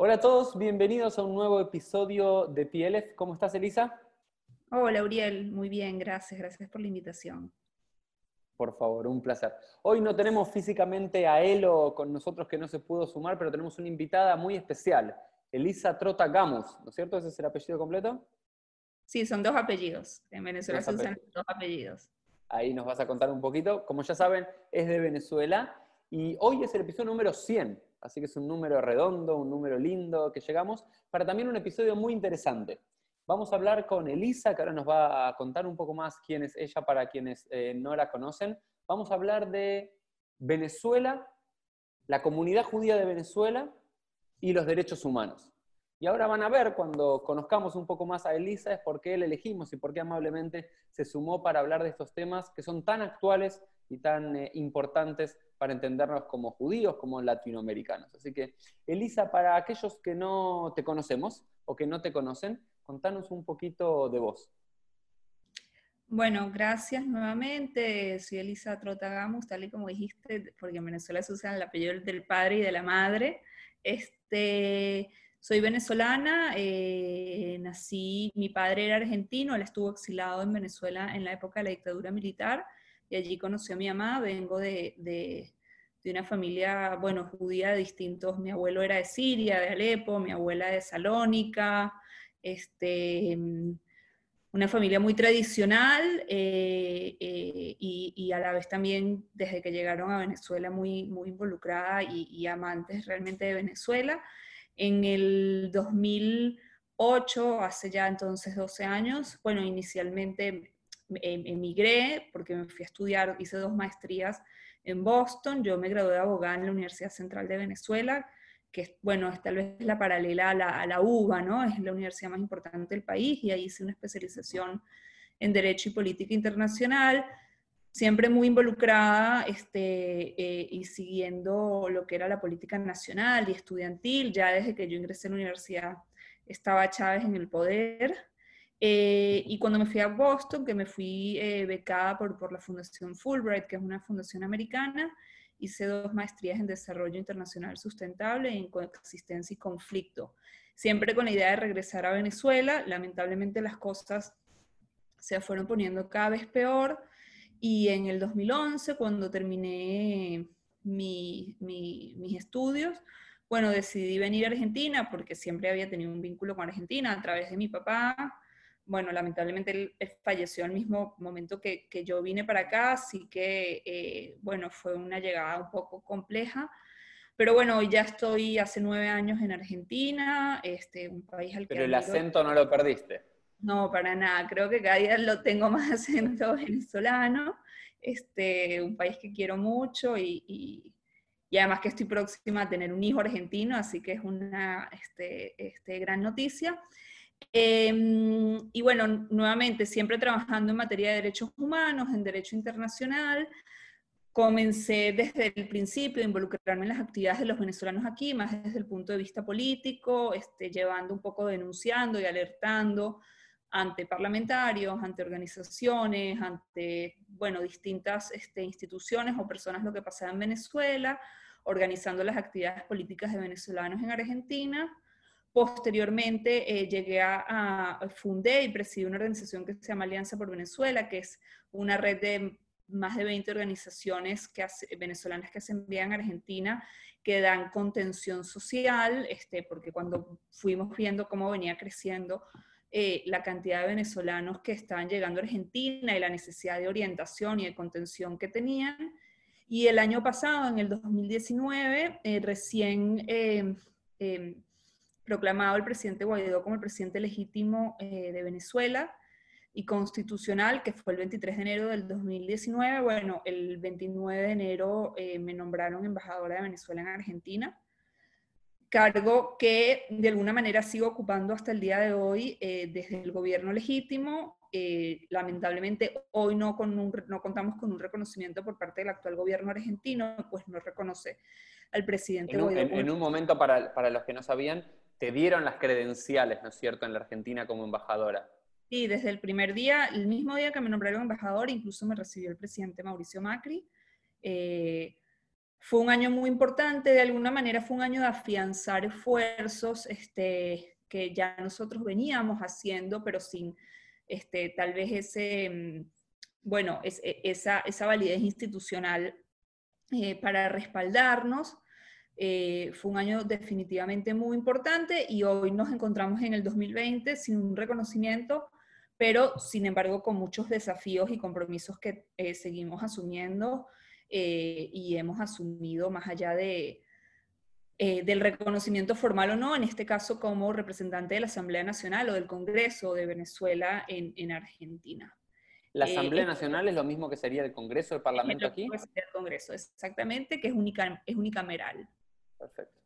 Hola a todos, bienvenidos a un nuevo episodio de PLF. ¿Cómo estás, Elisa? Hola, Uriel. Muy bien, gracias. Gracias por la invitación. Por favor, un placer. Hoy no tenemos físicamente a Elo con nosotros que no se pudo sumar, pero tenemos una invitada muy especial, Elisa Trota Gamus, ¿no es cierto? ¿Ese es el apellido completo? Sí, son dos apellidos. En Venezuela se usan dos apellidos. Ahí nos vas a contar un poquito. Como ya saben, es de Venezuela y hoy es el episodio número 100 así que es un número redondo, un número lindo que llegamos, para también un episodio muy interesante. Vamos a hablar con Elisa, que ahora nos va a contar un poco más quién es ella para quienes eh, no la conocen. Vamos a hablar de Venezuela, la comunidad judía de Venezuela y los derechos humanos. Y ahora van a ver, cuando conozcamos un poco más a Elisa, es por qué le elegimos y por qué amablemente se sumó para hablar de estos temas que son tan actuales y tan eh, importantes para entendernos como judíos, como latinoamericanos. Así que, Elisa, para aquellos que no te conocemos o que no te conocen, contanos un poquito de vos. Bueno, gracias nuevamente. Soy Elisa Trotagamus, tal y como dijiste, porque en Venezuela se usa el apellido del padre y de la madre. Este, soy venezolana, eh, nací, mi padre era argentino, él estuvo exilado en Venezuela en la época de la dictadura militar y allí conoció a mi mamá. Vengo de, de, una familia, bueno, judía de distintos. Mi abuelo era de Siria, de Alepo, mi abuela de Salónica, este, una familia muy tradicional eh, eh, y, a la vez también desde que llegaron a Venezuela muy, muy involucrada y, y amantes realmente de Venezuela. En el 2008, hace ya entonces 12 años, bueno, inicialmente emigré porque me fui a estudiar, hice dos maestrías en Boston, yo me gradué de abogada en la Universidad Central de Venezuela, que bueno, es tal vez la paralela a la, a UBA, ¿no? Es la universidad más importante del país y ahí hice una especialización en Derecho y Política Internacional, siempre muy involucrada este, eh, y siguiendo lo que era la política nacional y estudiantil, ya desde que yo ingresé a la universidad estaba Chávez en el poder, eh, y cuando me fui a Boston, que me fui eh, becada por, por la Fundación Fulbright, que es una fundación americana, hice dos maestrías en Desarrollo Internacional Sustentable en Coexistencia y Conflicto. Siempre con la idea de regresar a Venezuela. Lamentablemente las cosas se fueron poniendo cada vez peor. Y en el 2011, cuando terminé mi, mi, mis estudios, bueno, decidí venir a Argentina porque siempre había tenido un vínculo con Argentina a través de mi papá, bueno, lamentablemente él, falleció al mismo momento que, yo vine para acá, así que, eh, bueno, fue una llegada un poco compleja. Pero bueno, hoy ya estoy hace nueve años en Argentina, este, un país al que... Pero el acento no lo perdiste. No, para nada. Creo que cada día lo tengo más acento venezolano. Este, un país que quiero mucho y, y, además que estoy próxima a tener un hijo argentino, así que es una este, este, gran noticia. Em, y bueno, nuevamente, siempre trabajando en materia de derechos humanos, en derecho internacional, comencé desde el principio a involucrarme en las actividades de los venezolanos aquí, más desde el punto de vista político, este, llevando un poco, denunciando y alertando ante parlamentarios, ante organizaciones, ante, bueno, distintas este, instituciones o personas lo que pasaba en Venezuela, organizando las actividades políticas de venezolanos en Argentina, Posteriormente eh, llegué a, fundé y presidí una organización que se llama Alianza por Venezuela, que es una red de más de 20 organizaciones que venezolanas que se envían a Argentina que dan contención social, este, porque cuando fuimos viendo cómo venía creciendo eh, la cantidad de venezolanos que estaban llegando a Argentina y la necesidad de orientación y de contención que tenían. Y el año pasado, en el 2019, eh, recién em, proclamado el presidente Guaidó como el presidente legítimo eh, de Venezuela y constitucional, que fue el 23 de enero del 2019. Bueno, el 29 de enero eh, me nombraron embajadora de Venezuela en Argentina. cargo que de alguna manera sigo ocupando hasta el día de hoy eh, desde el gobierno legítimo. Eh, lamentablemente hoy no, con un, no contamos con un reconocimiento por parte del actual gobierno argentino, pues no reconoce al presidente. En un, en, un momento, para, para, los que no sabían, te dieron las credenciales, ¿no es cierto?, en la Argentina como embajadora. Sí, desde el primer día, el mismo día que me nombraron embajador, incluso me recibió el presidente Mauricio Macri. Eh, fue un año muy importante, de alguna manera fue un año de afianzar esfuerzos este, que ya nosotros veníamos haciendo, pero sin este, tal vez ese, mm, bueno, e, esa, esa validez institucional eh, para respaldarnos. Eh, fue un año definitivamente muy importante y hoy nos encontramos en el 2020 sin un reconocimiento, pero sin embargo con muchos desafíos y compromisos que eh, seguimos asumiendo eh, y hemos asumido más allá de, eh, del reconocimiento formal o no, en este caso como representante de la Asamblea Nacional o del Congreso de Venezuela en, en Argentina. ¿La Asamblea Nacional es lo mismo que sería el Congreso, el Parlamento aquí? El Congreso, exactamente, que es, única, es unicameral. Perfecto.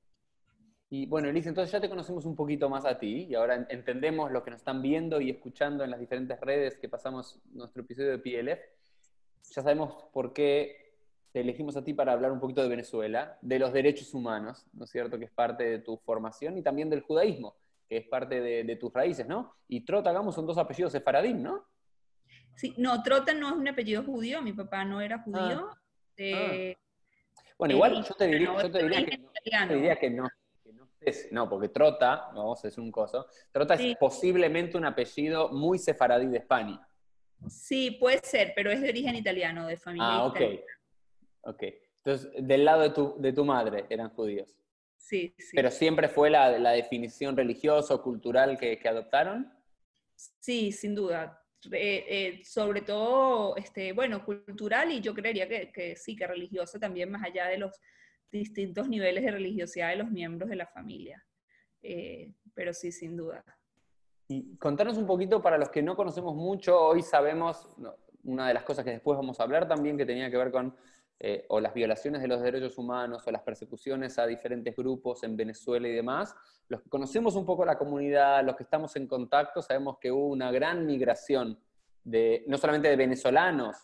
Y bueno, Elisa, entonces ya te conocemos un poquito más a ti y ahora entendemos lo que nos están viendo y escuchando en las diferentes redes que pasamos nuestro episodio de PLF. Ya sabemos por qué te elegimos a ti para hablar un poquito de Venezuela, de los derechos humanos, ¿no es cierto? Que es parte de tu formación y también del judaísmo, que es parte de, tus raíces, ¿no? Y Trota Gamos son dos apellidos sefaradín, ¿no? Sí, no, Trota no es un apellido judío, mi papá no era judío. Ah. Ah. Bueno, igual yo te diría, yo te diría, que, no, te diría que no, no, porque Trota, vamos, es un coso, Trota es posiblemente un apellido muy sefaradí de España. Sí, puede ser, pero es de origen italiano, de familia ah, ok. Ok. Entonces, del lado de tu, de tu madre eran judíos. Sí, sí. ¿Pero siempre fue la, la definición religiosa o cultural que, que, adoptaron? Sí, sin duda. Eh, eh, sobre todo, este, bueno, cultural y yo creería que, que, sí, que religiosa también, más allá de los distintos niveles de religiosidad de los miembros de la familia. Eh, pero sí, sin duda. Y contanos un poquito, para los que no conocemos mucho, hoy sabemos, una de las cosas que después vamos a hablar también, que tenía que ver con eh, o las violaciones de los derechos humanos o las persecuciones a diferentes grupos en Venezuela y demás, los que conocemos un poco la comunidad, los que estamos en contacto, sabemos que hubo una gran migración de, no solamente de venezolanos,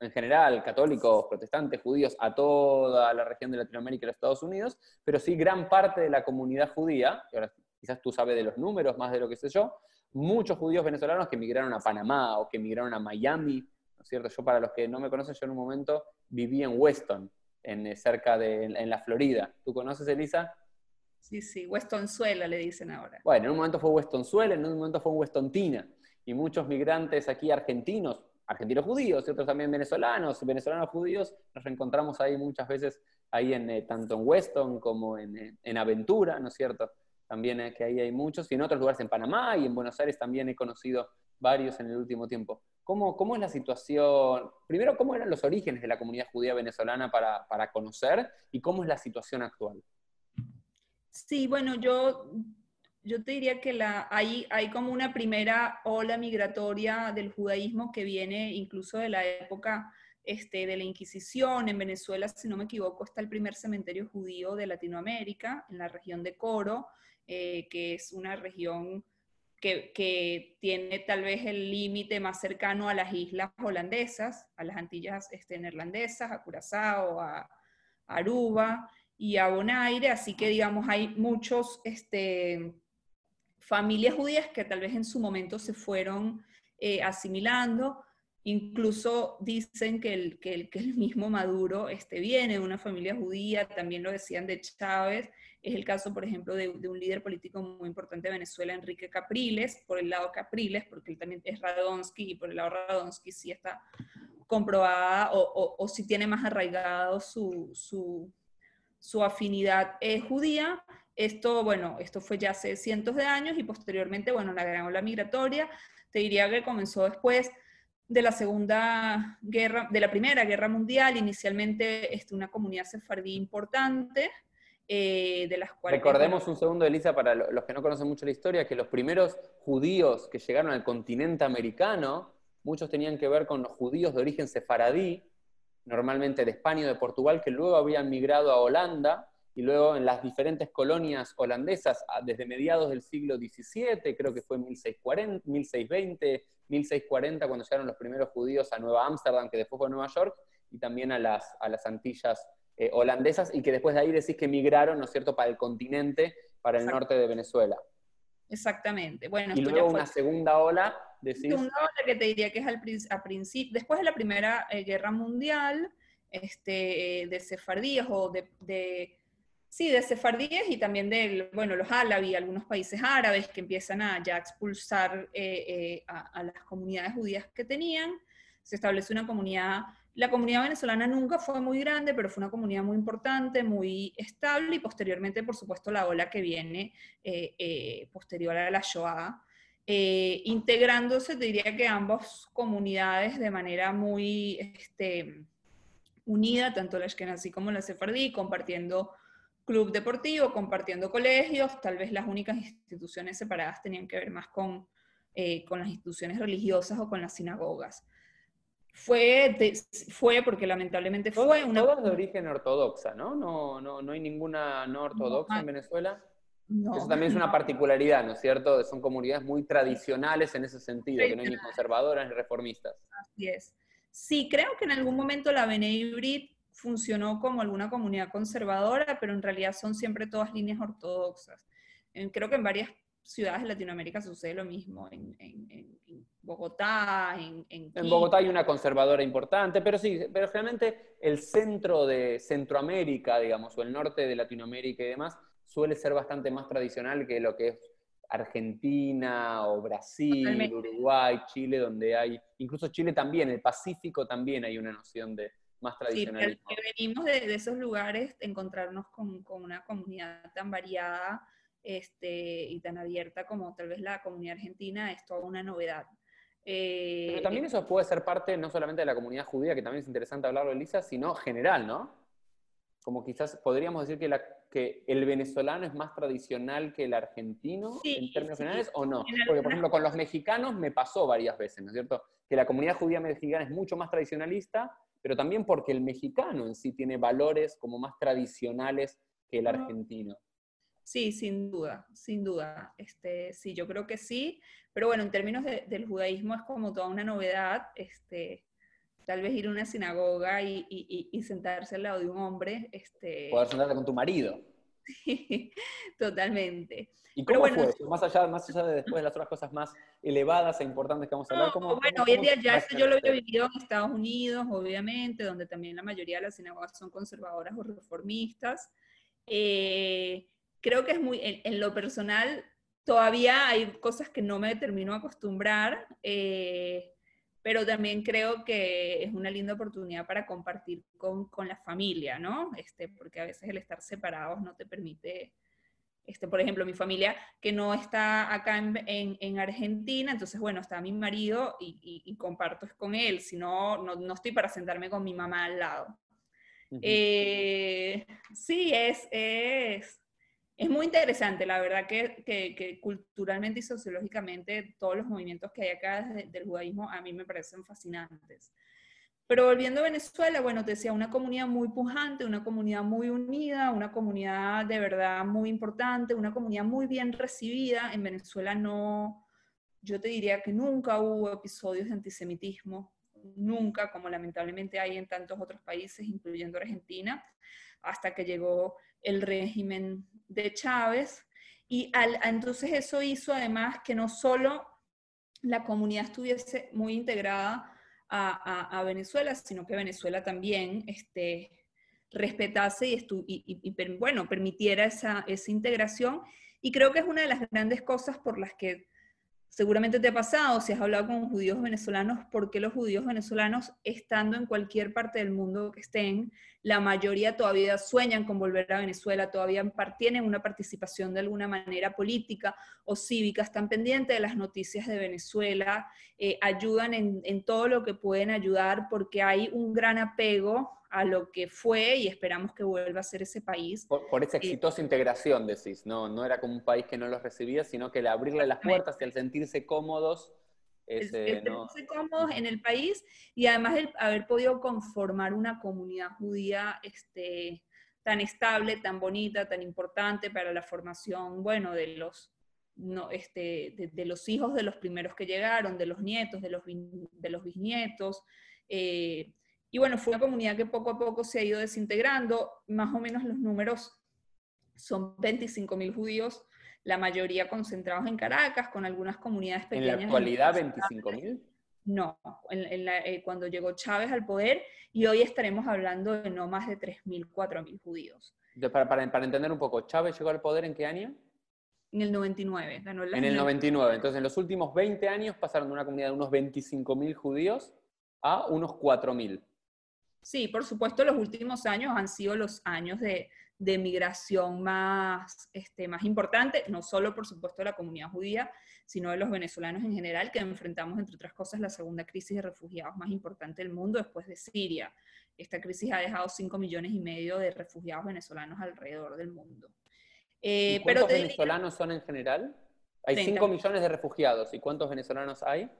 en general, católicos, protestantes, judíos, a toda la región de Latinoamérica y los Estados Unidos, pero sí gran parte de la comunidad judía, que ahora quizás tú sabes de los números más de lo que sé yo, muchos judíos venezolanos que emigraron a Panamá o que emigraron a Miami, ¿no es cierto? Yo para los que no me conocen, yo en un momento viví en Weston, en, eh, cerca de en, la Florida. ¿Tú conoces, Elisa? Sí, sí, Westonzuela le dicen ahora. Bueno, en un momento fue Westonzuela, en un momento fue Westontina. Y muchos migrantes aquí argentinos, argentinos judíos y otros también venezolanos, venezolanos judíos, nos reencontramos ahí muchas veces, ahí en, eh, tanto en Weston como en, eh, en Aventura, ¿no es cierto? También que ahí hay muchos, y en otros lugares en Panamá y en Buenos Aires también he conocido varios en el último tiempo. ¿Cómo, ¿Cómo, es la situación? Primero, ¿cómo eran los orígenes de la comunidad judía venezolana para, para conocer y cómo es la situación actual? Sí, bueno, yo, yo te diría que la, hay, hay como una primera ola migratoria del judaísmo que viene incluso de la época este, de la Inquisición. En Venezuela, si no me equivoco, está el primer cementerio judío de Latinoamérica, en la región de Coro, eh, que es una región que, tiene tal vez el límite más cercano a las islas holandesas, a las Antillas este, neerlandesas, a Curazao, a, Aruba y a Bonaire, así que digamos hay muchos este, familias judías que tal vez en su momento se fueron eh, asimilando, incluso dicen que el, que el, que el mismo Maduro este, viene de una familia judía, también lo decían de Chávez, es el caso, por ejemplo, de, un líder político muy importante de Venezuela, Enrique Capriles, por el lado Capriles, porque él también es Radonsky, y por el lado Radonsky sí está comprobada o, o, sí tiene más arraigado su, su, su afinidad eh, judía. Esto, bueno, esto fue ya hace cientos de años y posteriormente, bueno, la gran ola migratoria, te diría que comenzó después de la segunda guerra, de la primera guerra mundial, inicialmente este, una comunidad sefardí importante, eh, de las cuales... Recordemos un segundo, Elisa, para los que no conocen mucho la historia, que los primeros judíos que llegaron al continente americano, muchos tenían que ver con los judíos de origen sefaradí, normalmente de España o de Portugal, que luego habían migrado a Holanda y luego en las diferentes colonias holandesas desde mediados del siglo XVII, creo que fue 1640, 1620, 1640, cuando llegaron los primeros judíos a Nueva Ámsterdam, que después fue Nueva York, y también a las, a las Antillas eh, holandesas, y que después de ahí decís que migraron, ¿no es cierto?, para el continente, para el norte de Venezuela. Exactamente. Bueno, y luego una segunda ola, decís... Segunda ola que te diría que es al, principio, después de la Primera eh, Guerra Mundial, este, de sefardíes o de Sí, de sefardíes y también de, bueno, los árabes, algunos países árabes que empiezan a ya expulsar eh, eh, a, las comunidades judías que tenían. Se establece una comunidad, la comunidad venezolana nunca fue muy grande, pero fue una comunidad muy importante, muy estable y posteriormente, por supuesto, la ola que viene eh, posterior a la Shoah. integrándose, te diría que ambas comunidades de manera muy este, unida, tanto la Ashkenazi como la Sefardí, compartiendo club deportivo, compartiendo colegios, tal vez las únicas instituciones separadas tenían que ver más con, eh, con las instituciones religiosas o con las sinagogas. Fue, fue porque lamentablemente fue una... Todas de origen ortodoxa, ¿no? No, no, no hay ninguna no ortodoxa en Venezuela. No. Eso también es una particularidad, ¿no es cierto? Son comunidades muy tradicionales en ese sentido, que no hay ni conservadoras ni reformistas. Así es. Sí, creo que en algún momento la Benebrit funcionó como alguna comunidad conservadora, pero en realidad son siempre todas líneas ortodoxas. Creo que en varias ciudades de Latinoamérica sucede lo mismo, en, Bogotá, en... En, Bogotá hay una conservadora importante, pero sí, pero realmente el centro de Centroamérica, digamos, o el norte de Latinoamérica y demás, suele ser bastante más tradicional que lo que es Argentina o Brasil, Uruguay, Chile, donde hay, incluso Chile también, el Pacífico también hay una noción de, más tradicional. Sí, venimos de, esos lugares, encontrarnos con, una comunidad tan variada este, y tan abierta como tal vez la comunidad argentina es toda una novedad. Eh, Pero también eso puede ser parte no solamente de la comunidad judía, que también es interesante hablarlo, Elisa, sino general, ¿no? Como quizás podríamos decir que, la, que el venezolano es más tradicional que el argentino en términos generales, ¿o no? Porque, por ejemplo, con los mexicanos me pasó varias veces, ¿no es cierto? Que la comunidad judía mexicana es mucho más tradicionalista pero también porque el mexicano en sí tiene valores como más tradicionales que el argentino. Sí, sin duda, sin duda. Este, sí, yo creo que sí, pero bueno, en términos del judaísmo es como toda una novedad, este, tal vez ir a una sinagoga y, y, sentarse al lado de un hombre. Este... Poder sentarte con tu marido. Sí, totalmente. ¿Y cómo fue eso? Más allá, más allá de después de las otras cosas más elevadas e importantes que vamos a hablar, ¿cómo, Bueno, hoy en día ya eso yo lo he vivido en Estados Unidos, obviamente, donde también la mayoría de las sinagogas son conservadoras o reformistas. Eh, creo que es muy, en, lo personal, todavía hay cosas que no me termino a acostumbrar, eh, pero también creo que es una linda oportunidad para compartir con, con la familia, ¿no? Este, porque a veces el estar separados no te permite este, por ejemplo, mi familia que no está acá en, Argentina, entonces, bueno, está mi marido y, comparto con él, si no, no, estoy para sentarme con mi mamá al lado. Eh, sí, es, es, es, muy interesante, la verdad que, que, culturalmente y sociológicamente todos los movimientos que hay acá del judaísmo a mí me parecen fascinantes. Pero volviendo a Venezuela, bueno, te decía, una comunidad muy pujante, una comunidad muy unida, una comunidad de verdad muy importante, una comunidad muy bien recibida. En Venezuela no, yo te diría que nunca hubo episodios de antisemitismo, nunca, como lamentablemente hay en tantos otros países, incluyendo Argentina, hasta que llegó el régimen de Chávez. Y entonces eso hizo además que no solo la comunidad estuviese muy integrada, a, Venezuela, sino que Venezuela también este, respetase y, y, bueno, permitiera esa, esa integración. Y creo que es una de las grandes cosas por las que seguramente te ha pasado, si has hablado con judíos venezolanos, por qué los judíos venezolanos, estando en cualquier parte del mundo que estén, la mayoría todavía sueñan con volver a Venezuela, todavía tienen una participación de alguna manera política o cívica, están pendientes de las noticias de Venezuela, eh, ayudan en, en todo lo que pueden ayudar porque hay un gran apego a lo que fue y esperamos que vuelva a ser ese país. Por, esa exitosa integración, decís, ¿no? No era como un país que no los recibía, sino que el abrirle las puertas y el sentirse cómodos. El, cómodos en el país y además el haber podido conformar una comunidad judía este, tan estable, tan bonita, tan importante para la formación, bueno, de los, no, este, de, los hijos de los primeros que llegaron, de los nietos, de los, de los bisnietos. Eh, y bueno, fue una comunidad que poco a poco se ha ido desintegrando, más o menos los números son 25.000 judíos, la mayoría concentrados en Caracas, con algunas comunidades pequeñas. ¿En la actualidad 25.000? No, eh, cuando llegó Chávez al poder y hoy estaremos hablando de no más de 3.000, 4.000 judíos. para, para, entender un poco, ¿Chávez llegó al poder en qué año? En el 99, ganó En el 99, entonces en los últimos 20 años pasaron de una comunidad de unos 25.000 judíos a unos 4.000. Sí, por supuesto, los últimos años han sido los años de, de migración más, este, más importante, no solo por supuesto de la comunidad judía, sino de los venezolanos en general, que enfrentamos, entre otras cosas, la segunda crisis de refugiados más importante del mundo después de Siria. Esta crisis ha dejado 5 millones y medio de refugiados venezolanos alrededor del mundo. Eh, ¿Cuántos venezolanos son en general? Hay 5 millones de refugiados. ¿Y cuántos venezolanos hay?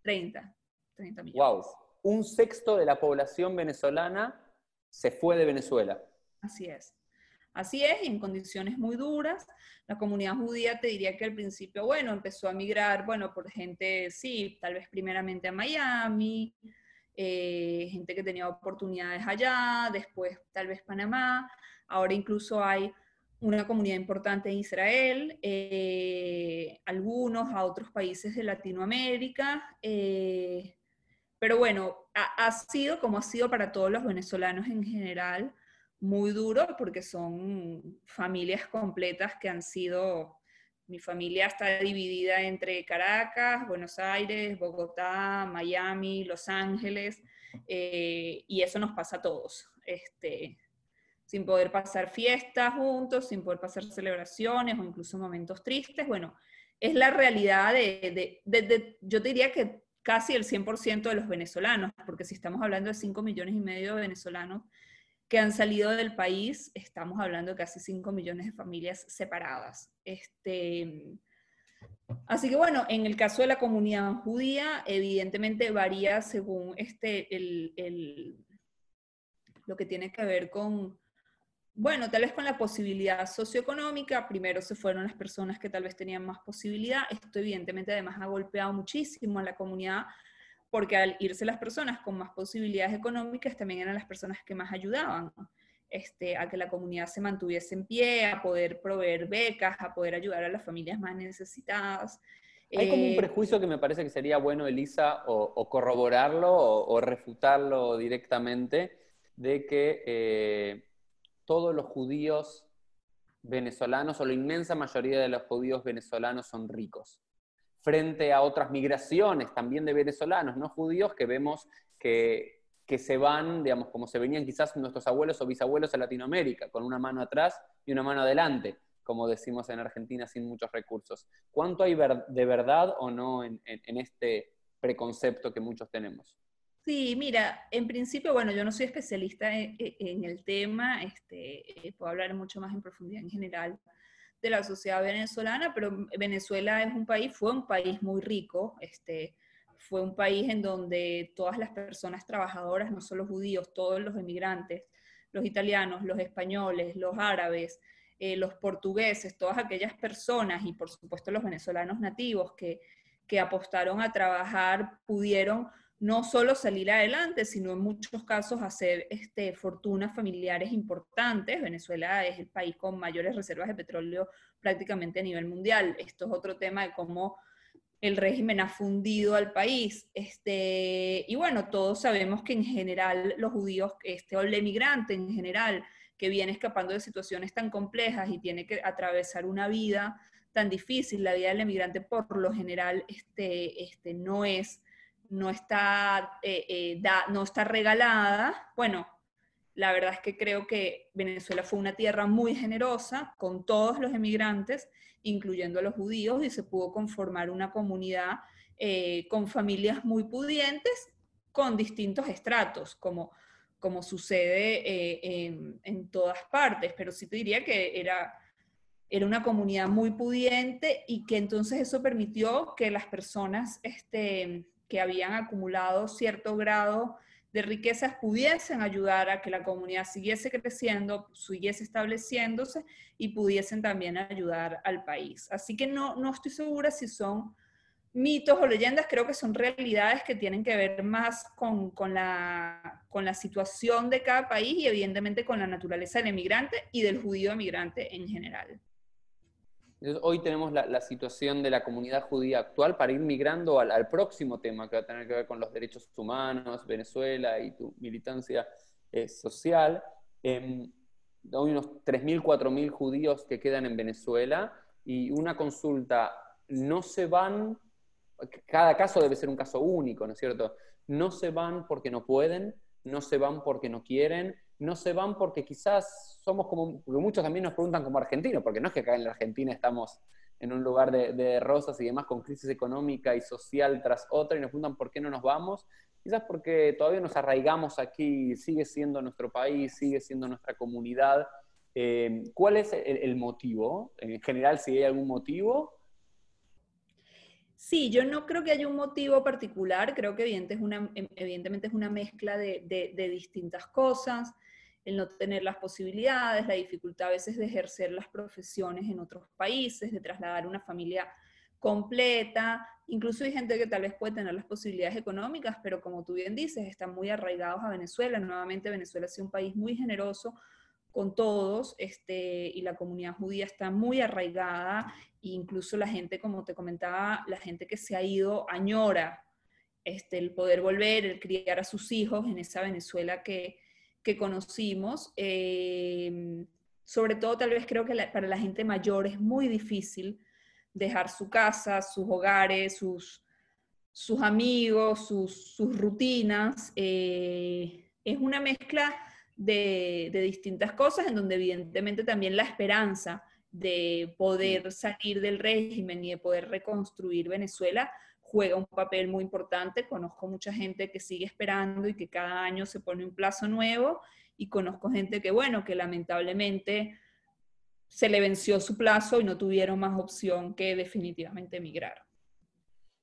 30. 30 millones. ¡Wow! Un sexto de la población venezolana se fue de Venezuela. Así es. Así es, en condiciones muy duras. La comunidad judía te diría que al principio, bueno, empezó a migrar, bueno, por gente, sí, tal vez primeramente a Miami, eh, gente que tenía oportunidades allá, después tal vez Panamá, ahora incluso hay una comunidad importante en Israel, eh, algunos a otros países de Latinoamérica, eh, pero bueno, ha sido como ha sido para todos los venezolanos en general, muy duro porque son familias completas que han sido, mi familia está dividida entre Caracas, Buenos Aires, Bogotá, Miami, Los Ángeles, eh, y eso nos pasa a todos. Este, sin poder pasar fiestas juntos, sin poder pasar celebraciones o incluso momentos tristes. Bueno, es la realidad de, de yo te diría que casi el 100% de los venezolanos, porque si estamos hablando de 5 millones y medio de venezolanos, que han salido del país, estamos hablando de casi 5 millones de familias separadas. Este, así que bueno, en el caso de la comunidad judía, evidentemente varía según este, el, lo que tiene que ver con, bueno, tal vez con la posibilidad socioeconómica. Primero se fueron las personas que tal vez tenían más posibilidad. Esto evidentemente además ha golpeado muchísimo a la comunidad porque al irse las personas con más posibilidades económicas, también eran las personas que más ayudaban este, a que la comunidad se mantuviese en pie, a poder proveer becas, a poder ayudar a las familias más necesitadas. Hay como un eh, prejuicio que me parece que sería bueno, Elisa, o, corroborarlo o, refutarlo directamente, de que eh, todos los judíos venezolanos, o la inmensa mayoría de los judíos venezolanos son ricos frente a otras migraciones también de venezolanos, no judíos, que vemos que, que se van, digamos, como se venían quizás nuestros abuelos o bisabuelos a Latinoamérica, con una mano atrás y una mano adelante, como decimos en Argentina, sin muchos recursos. ¿Cuánto hay de verdad o no en, este preconcepto que muchos tenemos? Sí, mira, en principio, bueno, yo no soy especialista en, el tema, este, eh, puedo hablar mucho más en profundidad en general, de la sociedad venezolana, pero Venezuela es un país, fue un país muy rico, este, fue un país en donde todas las personas trabajadoras, no solo judíos, todos los emigrantes, los italianos, los españoles, los árabes, eh, los portugueses, todas aquellas personas y por supuesto los venezolanos nativos que, que apostaron a trabajar, pudieron no solo salir adelante, sino en muchos casos hacer este, fortunas familiares importantes. Venezuela es el país con mayores reservas de petróleo prácticamente a nivel mundial. Esto es otro tema de cómo el régimen ha fundido al país. Este, y bueno, todos sabemos que en general los judíos, este, o el emigrante en general, que viene escapando de situaciones tan complejas y tiene que atravesar una vida tan difícil, la vida del emigrante por lo general este, este, no es no está, eh, eh, no está regalada. Bueno, la verdad es que creo que Venezuela fue una tierra muy generosa con todos los emigrantes, incluyendo a los judíos, y se pudo conformar una comunidad eh, con familias muy pudientes, con distintos estratos, como, como sucede en, en, todas partes, pero sí te diría que era, era una comunidad muy pudiente y que entonces eso permitió que las personas este, que habían acumulado cierto grado de riquezas pudiesen ayudar a que la comunidad siguiese creciendo, siguiese estableciéndose y pudiesen también ayudar al país. Así que no, no estoy segura si son mitos o leyendas, creo que son realidades que tienen que ver más con, con, la, con la situación de cada país y evidentemente con la naturaleza del emigrante y del judío emigrante en general hoy tenemos la, situación de la comunidad judía actual para ir migrando al, próximo tema que va a tener que ver con los derechos humanos, Venezuela y tu militancia eh, social. Eh, hay unos 3.000, 4.000 judíos que quedan en Venezuela y una consulta, no se van, cada caso debe ser un caso único, ¿no es cierto? No se van porque no pueden, no se van porque no quieren, no se van porque quizás somos como, muchos también nos preguntan como argentinos, porque no es que acá en la Argentina estamos en un lugar de, rosas y demás con crisis económica y social tras otra y nos preguntan por qué no nos vamos, quizás porque todavía nos arraigamos aquí, sigue siendo nuestro país, sigue siendo nuestra comunidad. Eh, ¿Cuál es el, motivo? En general, si hay algún motivo, Sí, yo no creo que haya un motivo particular, creo que evidentemente es una mezcla de, distintas cosas el no tener las posibilidades, la dificultad a veces de ejercer las profesiones en otros países, de trasladar una familia completa, incluso hay gente que tal vez puede tener las posibilidades económicas, pero como tú bien dices, están muy arraigados a Venezuela. Nuevamente Venezuela ha sido un país muy generoso con todos, este, y la comunidad judía está muy arraigada, e incluso la gente, como te comentaba, la gente que se ha ido añora este, el poder volver, el criar a sus hijos en esa Venezuela que, que conocimos. Eh, sobre todo tal vez creo que para la gente mayor es muy difícil dejar su casa, sus hogares, sus, sus amigos, sus, sus rutinas. Eh, es una mezcla de, de, distintas cosas en donde evidentemente también la esperanza de poder salir del régimen y de poder reconstruir Venezuela juega un papel muy importante. Conozco mucha gente que sigue esperando y que cada año se pone un plazo nuevo y conozco gente que, bueno, que lamentablemente se le venció su plazo y no tuvieron más opción que definitivamente emigrar.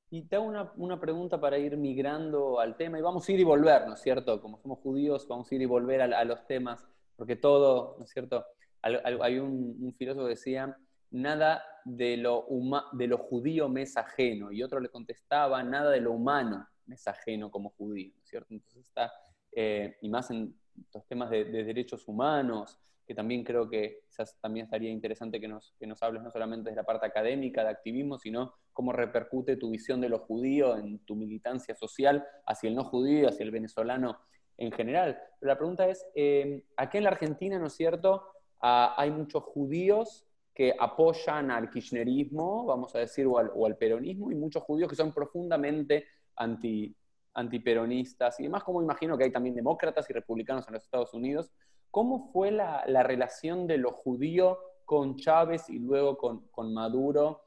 Y te hago una, pregunta para ir migrando al tema, y vamos a ir y volver, ¿no es cierto? Como somos judíos, vamos a ir y volver a, los temas, porque todo, ¿no es cierto? Hay un, un filósofo que decía, nada de lo, de judío me es ajeno, y otro le contestaba, nada de lo humano me es ajeno como judío, ¿cierto? Entonces está, eh, y más en los temas de, derechos humanos, que también creo que también estaría interesante que nos, que nos hables no solamente de la parte académica, de activismo, sino cómo repercute tu visión de lo judío en tu militancia social hacia el no judío, hacia el venezolano en general. Pero la pregunta es, eh, aquí en la Argentina, ¿no es cierto?, ah, hay muchos judíos que apoyan al kirchnerismo, vamos a decir, o al, peronismo, y muchos judíos que son profundamente anti, antiperonistas y demás, como imagino que hay también demócratas y republicanos en los Estados Unidos. ¿Cómo fue la, relación de lo judío con Chávez y luego con, Maduro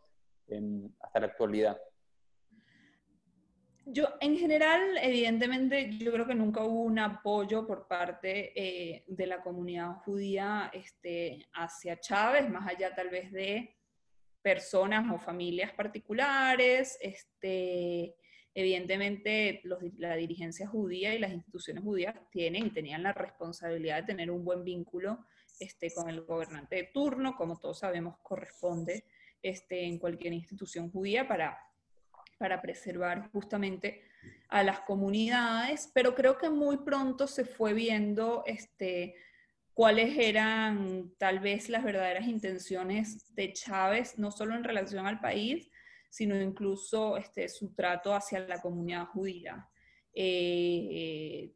hasta la actualidad? Yo, en general, evidentemente, yo creo que nunca hubo un apoyo por parte eh, de la comunidad judía este, hacia Chávez, más allá tal vez de personas o familias particulares. Este, evidentemente, la dirigencia judía y las instituciones judías tienen y tenían la responsabilidad de tener un buen vínculo este, con el gobernante de turno, como todos sabemos corresponde este, en cualquier institución judía para para preservar justamente a las comunidades, pero creo que muy pronto se fue viendo este, cuáles eran tal vez las verdaderas intenciones de Chávez, no solo en relación al país, sino incluso este, su trato hacia la comunidad judía. Eh,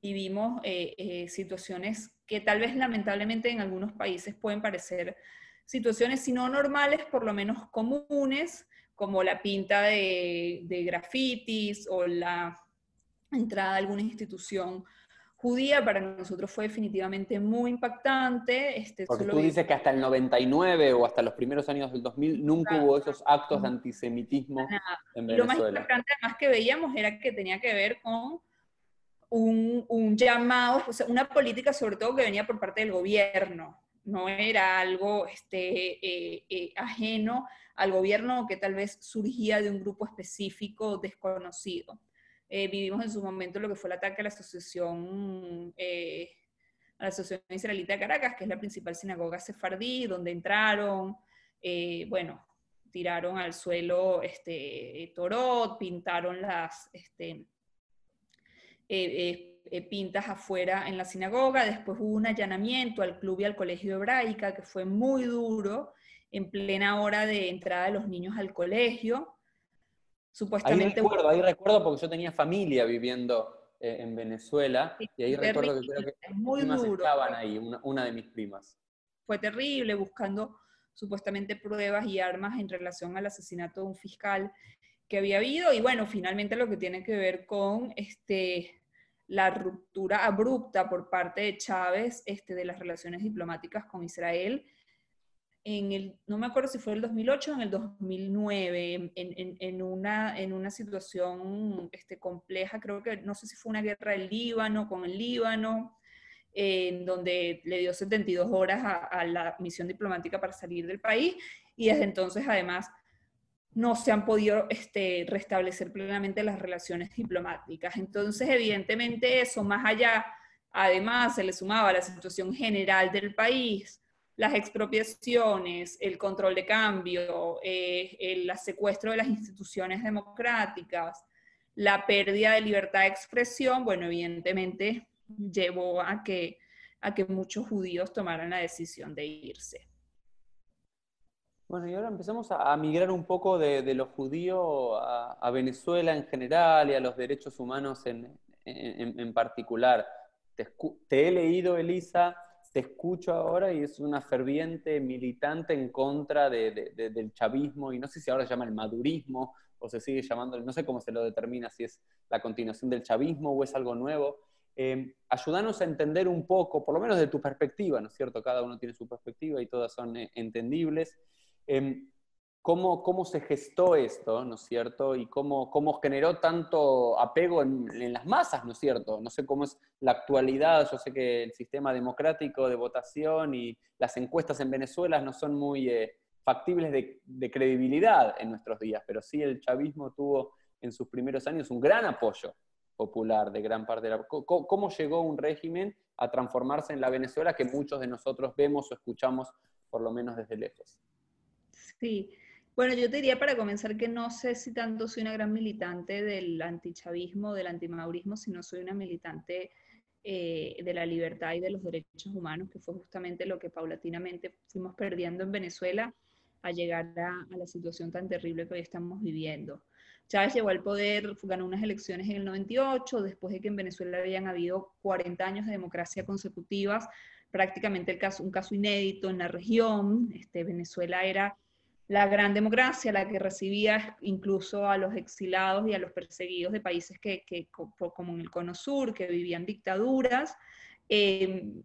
vivimos eh, eh, situaciones que tal vez lamentablemente en algunos países pueden parecer situaciones, si no normales, por lo menos comunes, como la pinta de, grafitis o la entrada a alguna institución judía, para nosotros fue definitivamente muy impactante. Este, Porque tú dices que hasta el 99 o hasta los primeros años del 2000 nunca hubo esos actos de antisemitismo en Venezuela. Lo más importante además que veíamos era que tenía que ver con un, llamado, o sea, una política sobre todo que venía por parte del gobierno, no era algo este, eh, eh, ajeno al gobierno que tal vez surgía de un grupo específico desconocido. Eh, vivimos en su momento lo que fue el ataque a la asociación, eh, a la asociación israelita de Caracas, que es la principal sinagoga sefardí, donde entraron, eh, bueno, tiraron al suelo este, torot, pintaron las este, pintas afuera en la sinagoga, después hubo un allanamiento al club y al colegio hebraica, que fue muy duro, en plena hora de entrada de los niños al colegio. Supuestamente. Ahí recuerdo, ahí recuerdo porque yo tenía familia viviendo eh, en Venezuela y ahí recuerdo que creo que muy primas estaban ahí, una, de mis primas. Fue terrible buscando supuestamente pruebas y armas en relación al asesinato de un fiscal que había habido y bueno, finalmente lo que tiene que ver con este, la ruptura abrupta por parte de Chávez este, de las relaciones diplomáticas con Israel en el, no me acuerdo si fue el 2008 o en el 2009, en, en, en, una, en una situación este, compleja, creo que no sé si fue una guerra del Líbano, con el Líbano, en donde le dio 72 horas a, la misión diplomática para salir del país y desde entonces además no se han podido este, restablecer plenamente las relaciones diplomáticas. Entonces, evidentemente eso, más allá, además se le sumaba a la situación general del país, las expropiaciones, el control de cambio, eh, el secuestro de las instituciones democráticas, la pérdida de libertad de expresión, bueno, evidentemente llevó a que, a que muchos judíos tomaran la decisión de irse. Bueno, y ahora empezamos a, migrar un poco de, lo judío a, Venezuela en general y a los derechos humanos en, en, particular. te he leído, Elisa, te escucho ahora y es una ferviente militante en contra del chavismo y no sé si ahora se llama el madurismo o se sigue llamando, no sé cómo se lo determina, si es la continuación del chavismo o es algo nuevo. Eh, a entender un poco, por lo menos de tu perspectiva, ¿no es cierto? Cada uno tiene su perspectiva y todas son eh, entendibles. Em, cómo, se gestó esto, ¿no es cierto? Y cómo, cómo generó tanto apego en, las masas, ¿no es cierto? No sé cómo es la actualidad, yo sé que el sistema democrático de votación y las encuestas en Venezuela no son muy eh, factibles de, credibilidad en nuestros días, pero sí el chavismo tuvo en sus primeros años un gran apoyo popular de gran parte de la... ¿Cómo, cómo llegó un régimen a transformarse en la Venezuela que muchos de nosotros vemos o escuchamos por lo menos desde lejos? Sí, bueno, yo te diría para comenzar que no sé si tanto soy una gran militante del antichavismo, del antimaurismo, sino soy una militante eh, de la libertad y de los derechos humanos, que fue justamente lo que paulatinamente fuimos perdiendo en Venezuela a llegar a, la situación tan terrible que hoy estamos viviendo. Chávez llegó al poder, ganó unas elecciones en el 98, después de que en Venezuela habían habido 40 años de democracia consecutivas, prácticamente un caso inédito en la región. Este, Venezuela era la gran democracia, la que recibía incluso a los exilados y a los perseguidos de países que, como en el Cono Sur, que vivían dictaduras. Em,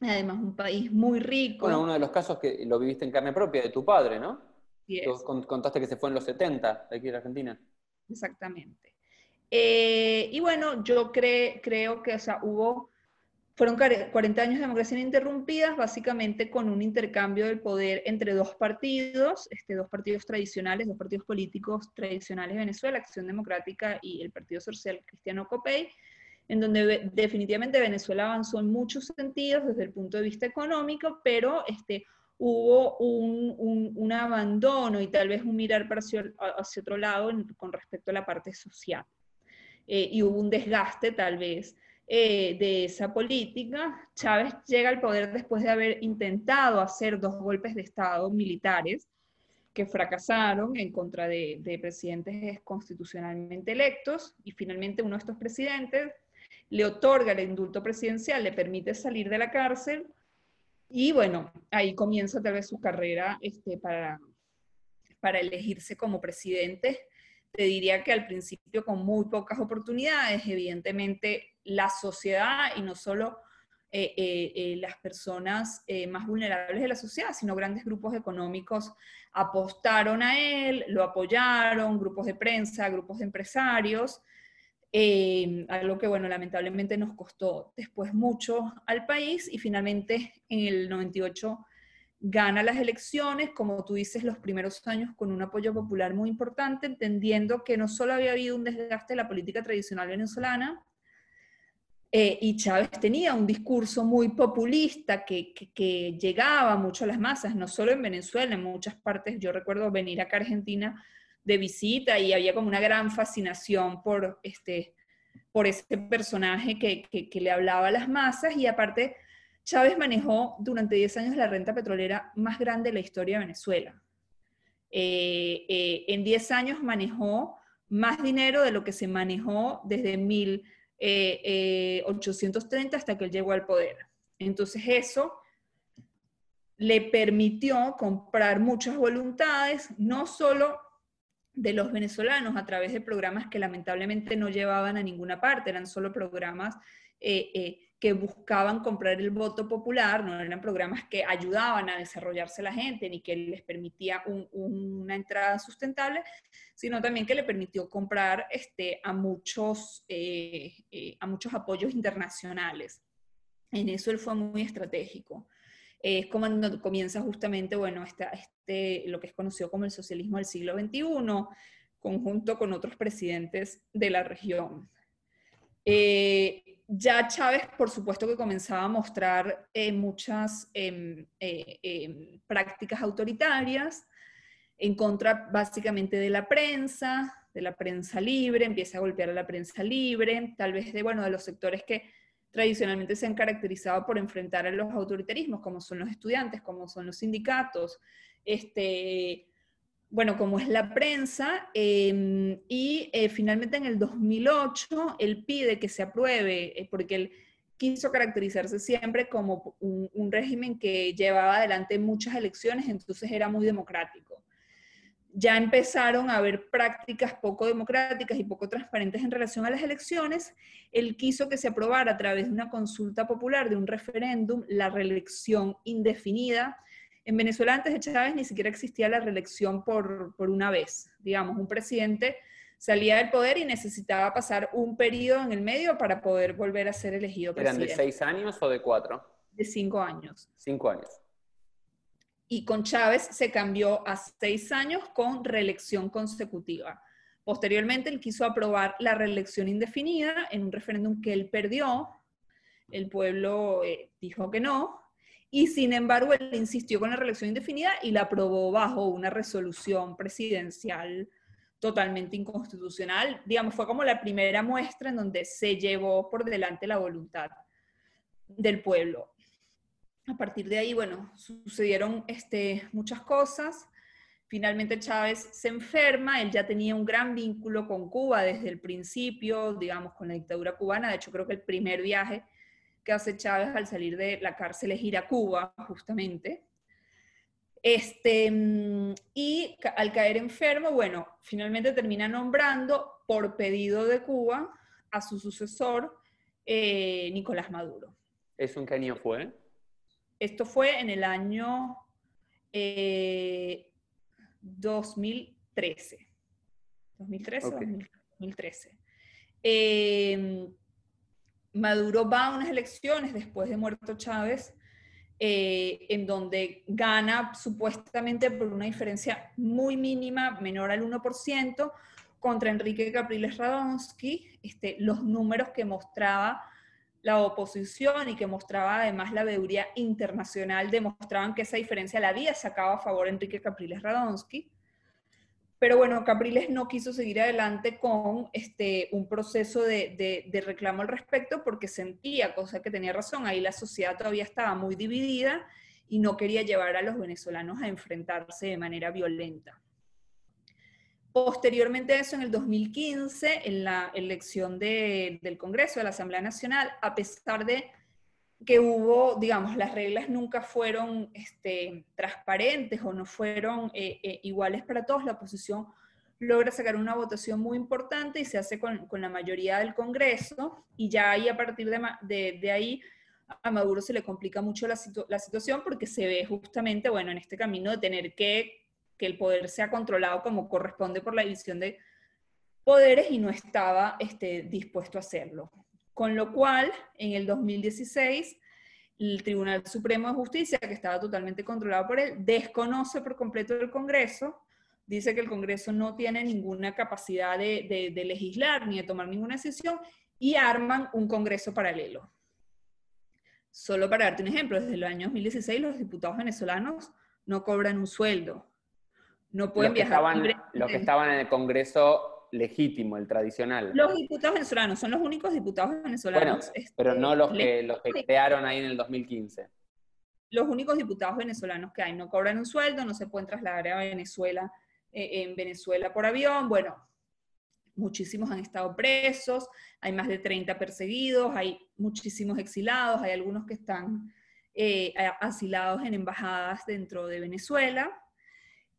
además, un país muy rico. Bueno, uno de los casos que lo viviste en carne propia de tu padre, ¿no? Sí contaste que se fue en los 70 de aquí en Argentina. Exactamente. Eh, y bueno, yo creo que o sea, hubo fueron 40 años de democracia ininterrumpidas, básicamente con un intercambio del poder entre dos partidos, este, dos partidos tradicionales, dos partidos políticos tradicionales de Venezuela, Acción Democrática y el Partido Social Cristiano COPEI, en donde definitivamente Venezuela avanzó en muchos sentidos desde el punto de vista económico, pero este, hubo un, un, abandono y tal vez un mirar hacia, hacia otro lado con respecto a la parte social. Eh, y hubo un desgaste tal vez eh, de esa política. Chávez llega al poder después de haber intentado hacer dos golpes de Estado militares que fracasaron en contra de, presidentes constitucionalmente electos y finalmente uno de estos presidentes le otorga el indulto presidencial, le permite salir de la cárcel y bueno, ahí comienza tal vez su carrera este, para, para elegirse como presidente te diría que al principio con muy pocas oportunidades, evidentemente la sociedad y no solo eh, eh, eh, las personas más vulnerables de la sociedad, sino grandes grupos económicos apostaron a él, lo apoyaron, grupos de prensa, grupos de empresarios, algo que, bueno, lamentablemente nos costó después mucho al país y finalmente en el 98 gana las elecciones, como tú dices, los primeros años con un apoyo popular muy importante, entendiendo que no solo había habido un desgaste de la política tradicional venezolana, eh, y Chávez tenía un discurso muy populista que, llegaba mucho a las masas, no solo en Venezuela, en muchas partes. Yo recuerdo venir acá a Argentina de visita y había como una gran fascinación por, este, por ese personaje que, le hablaba a las masas y aparte Chávez manejó durante 10 años la renta petrolera más grande de la historia de Venezuela. Eh, eh, en 10 años manejó más dinero de lo que se manejó desde 1830 eh, hasta que él llegó al poder. Entonces eso le permitió comprar muchas voluntades, no solo de los venezolanos a través de programas que lamentablemente no llevaban a ninguna parte, eran solo programas que buscaban comprar el voto popular, no eran programas que ayudaban a desarrollarse la gente ni que les permitía una entrada sustentable, sino también que le permitió comprar este, a, muchos, eh, eh, a muchos apoyos internacionales. En eso él fue muy estratégico. Es como cuando comienza justamente, bueno, este, lo que es conocido como el socialismo del siglo XXI, conjunto con otros presidentes de la región. Eh, ya Chávez, por supuesto que comenzaba a mostrar eh, muchas em, eh, em, prácticas autoritarias en contra básicamente de la prensa, de la prensa libre, empieza a golpear a la prensa libre, tal vez de, bueno, de los sectores que tradicionalmente se han caracterizado por enfrentar a los autoritarismos, como son los estudiantes, como son los sindicatos, este, bueno, como es la prensa, em, y eh, finalmente en el 2008 él pide que se apruebe, eh, porque él quiso caracterizarse siempre como un, régimen que llevaba adelante muchas elecciones, entonces era muy democrático. Ya empezaron a haber prácticas poco democráticas y poco transparentes en relación a las elecciones. Él quiso que se aprobara a través de una consulta popular, de un referéndum, la reelección indefinida en Venezuela antes de Chávez ni siquiera existía la reelección por, una vez. Digamos, un presidente salía del poder y necesitaba pasar un periodo en el medio para poder volver a ser elegido presidente. ¿Eran de seis años o de cuatro? De cinco años. Cinco años. Y con Chávez se cambió a seis años con reelección consecutiva. Posteriormente, él quiso aprobar la reelección indefinida en un referéndum que él perdió. El pueblo eh, dijo que no, y sin embargo él insistió con la reelección indefinida y la aprobó bajo una resolución presidencial totalmente inconstitucional. Digamos, fue como la primera muestra en donde se llevó por delante la voluntad del pueblo. A partir de ahí, bueno, sucedieron este, muchas cosas. Finalmente Chávez se enferma, él ya tenía un gran vínculo con Cuba desde el principio, digamos, con la dictadura cubana. De hecho, creo que el primer viaje que hace Chávez al salir de la cárcel es ir a Cuba, justamente. Este, mm, y al caer enfermo, bueno, finalmente termina nombrando por pedido de Cuba a su sucesor, eh, Nicolás Maduro. ¿Eso en qué año fue? Esto fue en el año 2013. 2013 o 2013. Maduro va a unas elecciones después de muerto Chávez, eh, en donde gana supuestamente por una diferencia muy mínima, menor al 1%, contra Enrique Capriles Radonsky, este, los números que mostraba la oposición y que mostraba además la veeduría internacional demostraban que esa diferencia la había sacado a favor Enrique Capriles Radonsky. Pero bueno, Capriles no quiso seguir adelante con este, un proceso de, de, reclamo al respecto porque sentía, cosa que tenía razón, ahí la sociedad todavía estaba muy dividida y no quería llevar a los venezolanos a enfrentarse de manera violenta. Posteriormente a eso, en el 2015, en la elección del Congreso, de la Asamblea Nacional, a pesar de que hubo, digamos, las reglas nunca fueron este, transparentes o no fueron eh, eh, iguales para todos, la oposición logra sacar una votación muy importante y se hace con, con la mayoría del Congreso y ya ahí a partir de, ahí a Maduro se le complica mucho la, la, situación porque se ve justamente, bueno, en este camino de tener que que el poder sea controlado como corresponde por la división de poderes y no estaba este, dispuesto a hacerlo. Con lo cual, en el 2016 el Tribunal Supremo de Justicia, que estaba totalmente controlado por él, desconoce por completo el Congreso, dice que el Congreso no tiene ninguna capacidad de, de legislar ni de tomar ninguna decisión y arman un Congreso paralelo. Solo para darte un ejemplo, desde el año 2016 los diputados venezolanos no cobran un sueldo, no pueden viajar. los que estaban en el Congreso legítimo, el tradicional. Los diputados venezolanos son los únicos diputados venezolanos. Bueno, pero no los que, los que crearon ahí en el 2015. Los únicos diputados venezolanos que hay no cobran un sueldo, no se pueden trasladar a Venezuela eh, en Venezuela por avión. Bueno, muchísimos han estado presos, hay más de 30 perseguidos, hay muchísimos exilados, hay algunos que están eh, asilados en embajadas dentro de Venezuela.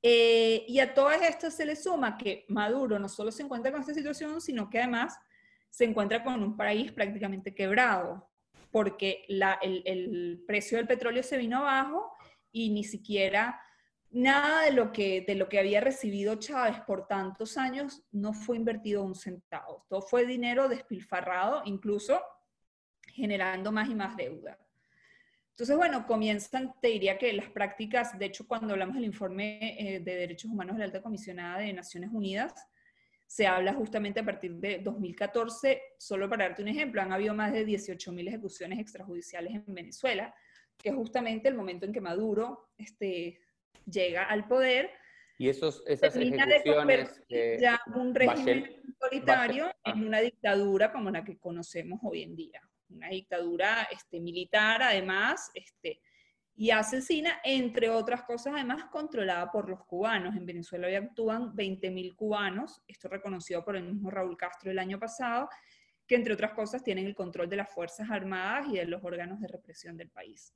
Eh, y a todas estas se le suma que Maduro no solo se encuentra con esta situación, sino que además se encuentra con un país prácticamente quebrado, porque el, el, precio del petróleo se vino abajo y ni siquiera nada de lo, que, de lo que había recibido Chávez por tantos años no fue invertido un centavo. Todo fue dinero despilfarrado, incluso generando más y más deuda. Entonces, bueno, comienzan, te diría que las prácticas, de hecho, cuando hablamos del informe eh, de derechos humanos de la alta comisionada de Naciones Unidas, se habla justamente a partir de 2014, solo para darte un ejemplo, han habido más de 18.000 ejecuciones extrajudiciales en Venezuela, que es justamente el momento en que Maduro este, llega al poder. Y esos, esas ejecuciones... De ya un régimen autoritario en una dictadura como la que conocemos hoy en día una dictadura este, militar además, este, y asesina, entre otras cosas, además controlada por los cubanos. En Venezuela hoy actúan 20.000 cubanos, esto reconocido por el mismo Raúl Castro el año pasado, que entre otras cosas tienen el control de las Fuerzas Armadas y de los órganos de represión del país.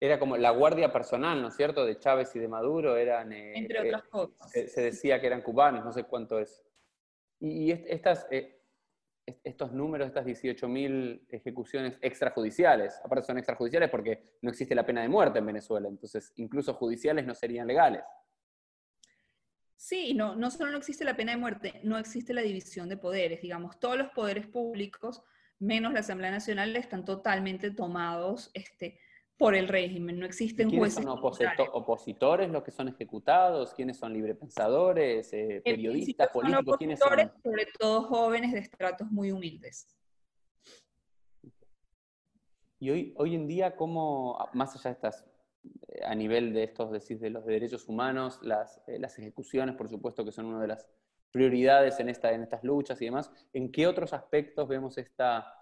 Era como la guardia personal, ¿no es cierto?, de Chávez y de Maduro, eran... Eh, entre otras eh, cosas. Se, decía que eran cubanos, no sé cuánto es. Y, estas, eh, estos números, estas 18.000 ejecuciones extrajudiciales. Aparte son extrajudiciales porque no existe la pena de muerte en Venezuela, entonces incluso judiciales no serían legales. Sí, no, no solo no existe la pena de muerte, no existe la división de poderes. Digamos, todos los poderes públicos, menos la Asamblea Nacional, están totalmente tomados este, por el régimen, no existen ¿Quiénes son opositores los que son ejecutados? ¿Quiénes son librepensadores, eh, periodistas, políticos? ¿Quiénes son? Sobre todo jóvenes de estratos muy humildes. Y hoy, hoy en día, ¿cómo, más allá de estas, eh, a nivel de estos, decís, de los derechos humanos, las, eh, las ejecuciones, por supuesto, que son una de las prioridades en, esta, en estas luchas y demás, ¿en qué otros aspectos vemos esta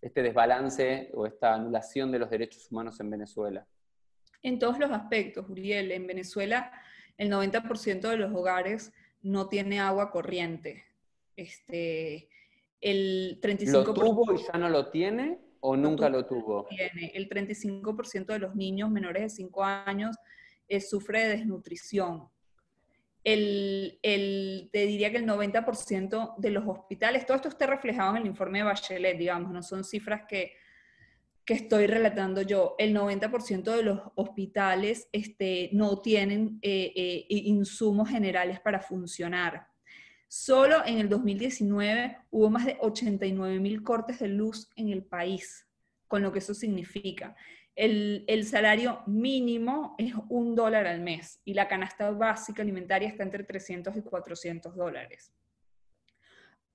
este desbalance o esta anulación de los derechos humanos en Venezuela? En todos los aspectos, Uriel. En Venezuela el 90% de los hogares no tiene agua corriente. Este, el 35%, ¿Lo tuvo y ya no lo tiene o nunca lo tuvo? Tiene. El 35% de los niños menores de 5 años eh, sufre de desnutrición el, te diría que el 90% de los hospitales, todo esto está reflejado en el informe de Bachelet, digamos, no son cifras que, que estoy relatando yo, el 90% de los hospitales este, no tienen eh, eh, insumos generales para funcionar. Solo en el 2019 hubo más de 89 mil cortes de luz en el país, con lo que eso significa el, salario mínimo es un dólar al mes y la canasta básica alimentaria está entre 300 y 400 dólares.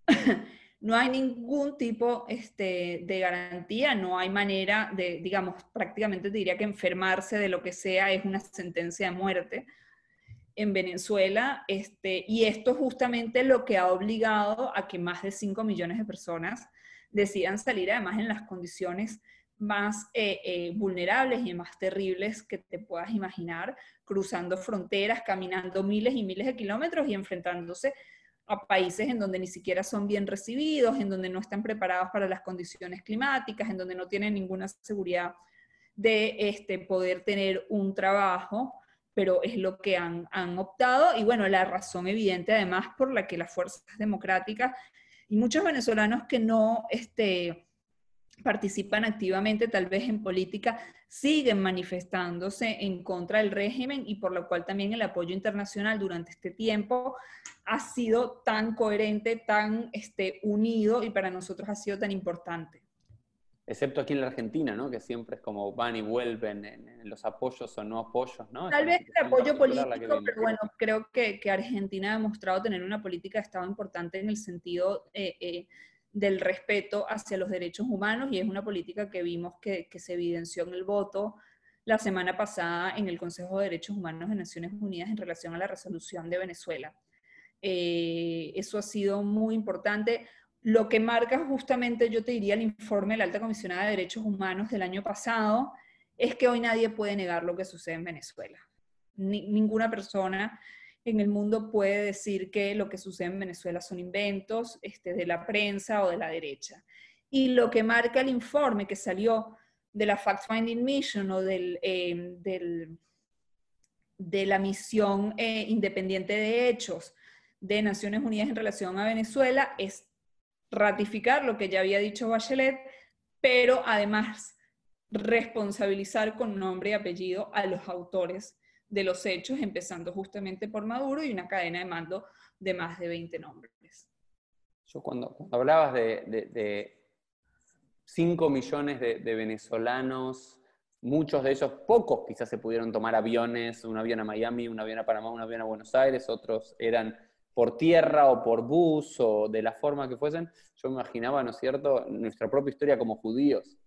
no hay ningún tipo este, de garantía, no hay manera de, digamos, prácticamente diría que enfermarse de lo que sea es una sentencia de muerte en Venezuela, este, y esto es justamente lo que ha obligado a que más de 5 millones de personas decidan salir además en las condiciones más eh, eh, vulnerables y más terribles que te puedas imaginar, cruzando fronteras, caminando miles y miles de kilómetros y enfrentándose a países en donde ni siquiera son bien recibidos, en donde no están preparados para las condiciones climáticas, en donde no tienen ninguna seguridad de este, poder tener un trabajo, pero es lo que han, han optado. Y bueno, la razón evidente además por la que las fuerzas democráticas y muchos venezolanos que no... Este, participan activamente tal vez en política, siguen manifestándose en contra del régimen y por lo cual también el apoyo internacional durante este tiempo ha sido tan coherente, tan este, unido y para nosotros ha sido tan importante. excepto aquí en la Argentina, ¿no? Que siempre es como van y vuelven en, los apoyos o no apoyos, ¿no? Tal vez el apoyo político, pero bueno, creo que, Argentina ha demostrado tener una política de Estado importante en el sentido eh, eh, del respeto hacia los derechos humanos y es una política que vimos que, se evidenció en el voto la semana pasada en el Consejo de Derechos Humanos de Naciones Unidas en relación a la resolución de Venezuela. Eh, eso ha sido muy importante. Lo que marca justamente, yo te diría, el informe de la Alta Comisionada de Derechos Humanos del año pasado, es que hoy nadie puede negar lo que sucede en Venezuela. ninguna persona en el mundo puede decir que lo que sucede en Venezuela son inventos este, de la prensa o de la derecha. Y lo que marca el informe que salió de la Fact Finding Mission o del, eh, de la misión eh, independiente de hechos de Naciones Unidas en relación a Venezuela es ratificar lo que ya había dicho Bachelet, pero además responsabilizar con nombre y apellido a los autores de los hechos, empezando justamente por Maduro y una cadena de mando de más de 20 nombres. Yo cuando, hablabas de, de, 5 millones de, venezolanos, muchos de ellos, pocos quizás se pudieron tomar aviones, un avión a Miami, un avión a Panamá, un avión a Buenos Aires, otros eran por tierra o por bus o de la forma que fuesen, yo me imaginaba, ¿no es cierto?, nuestra propia historia como judíos,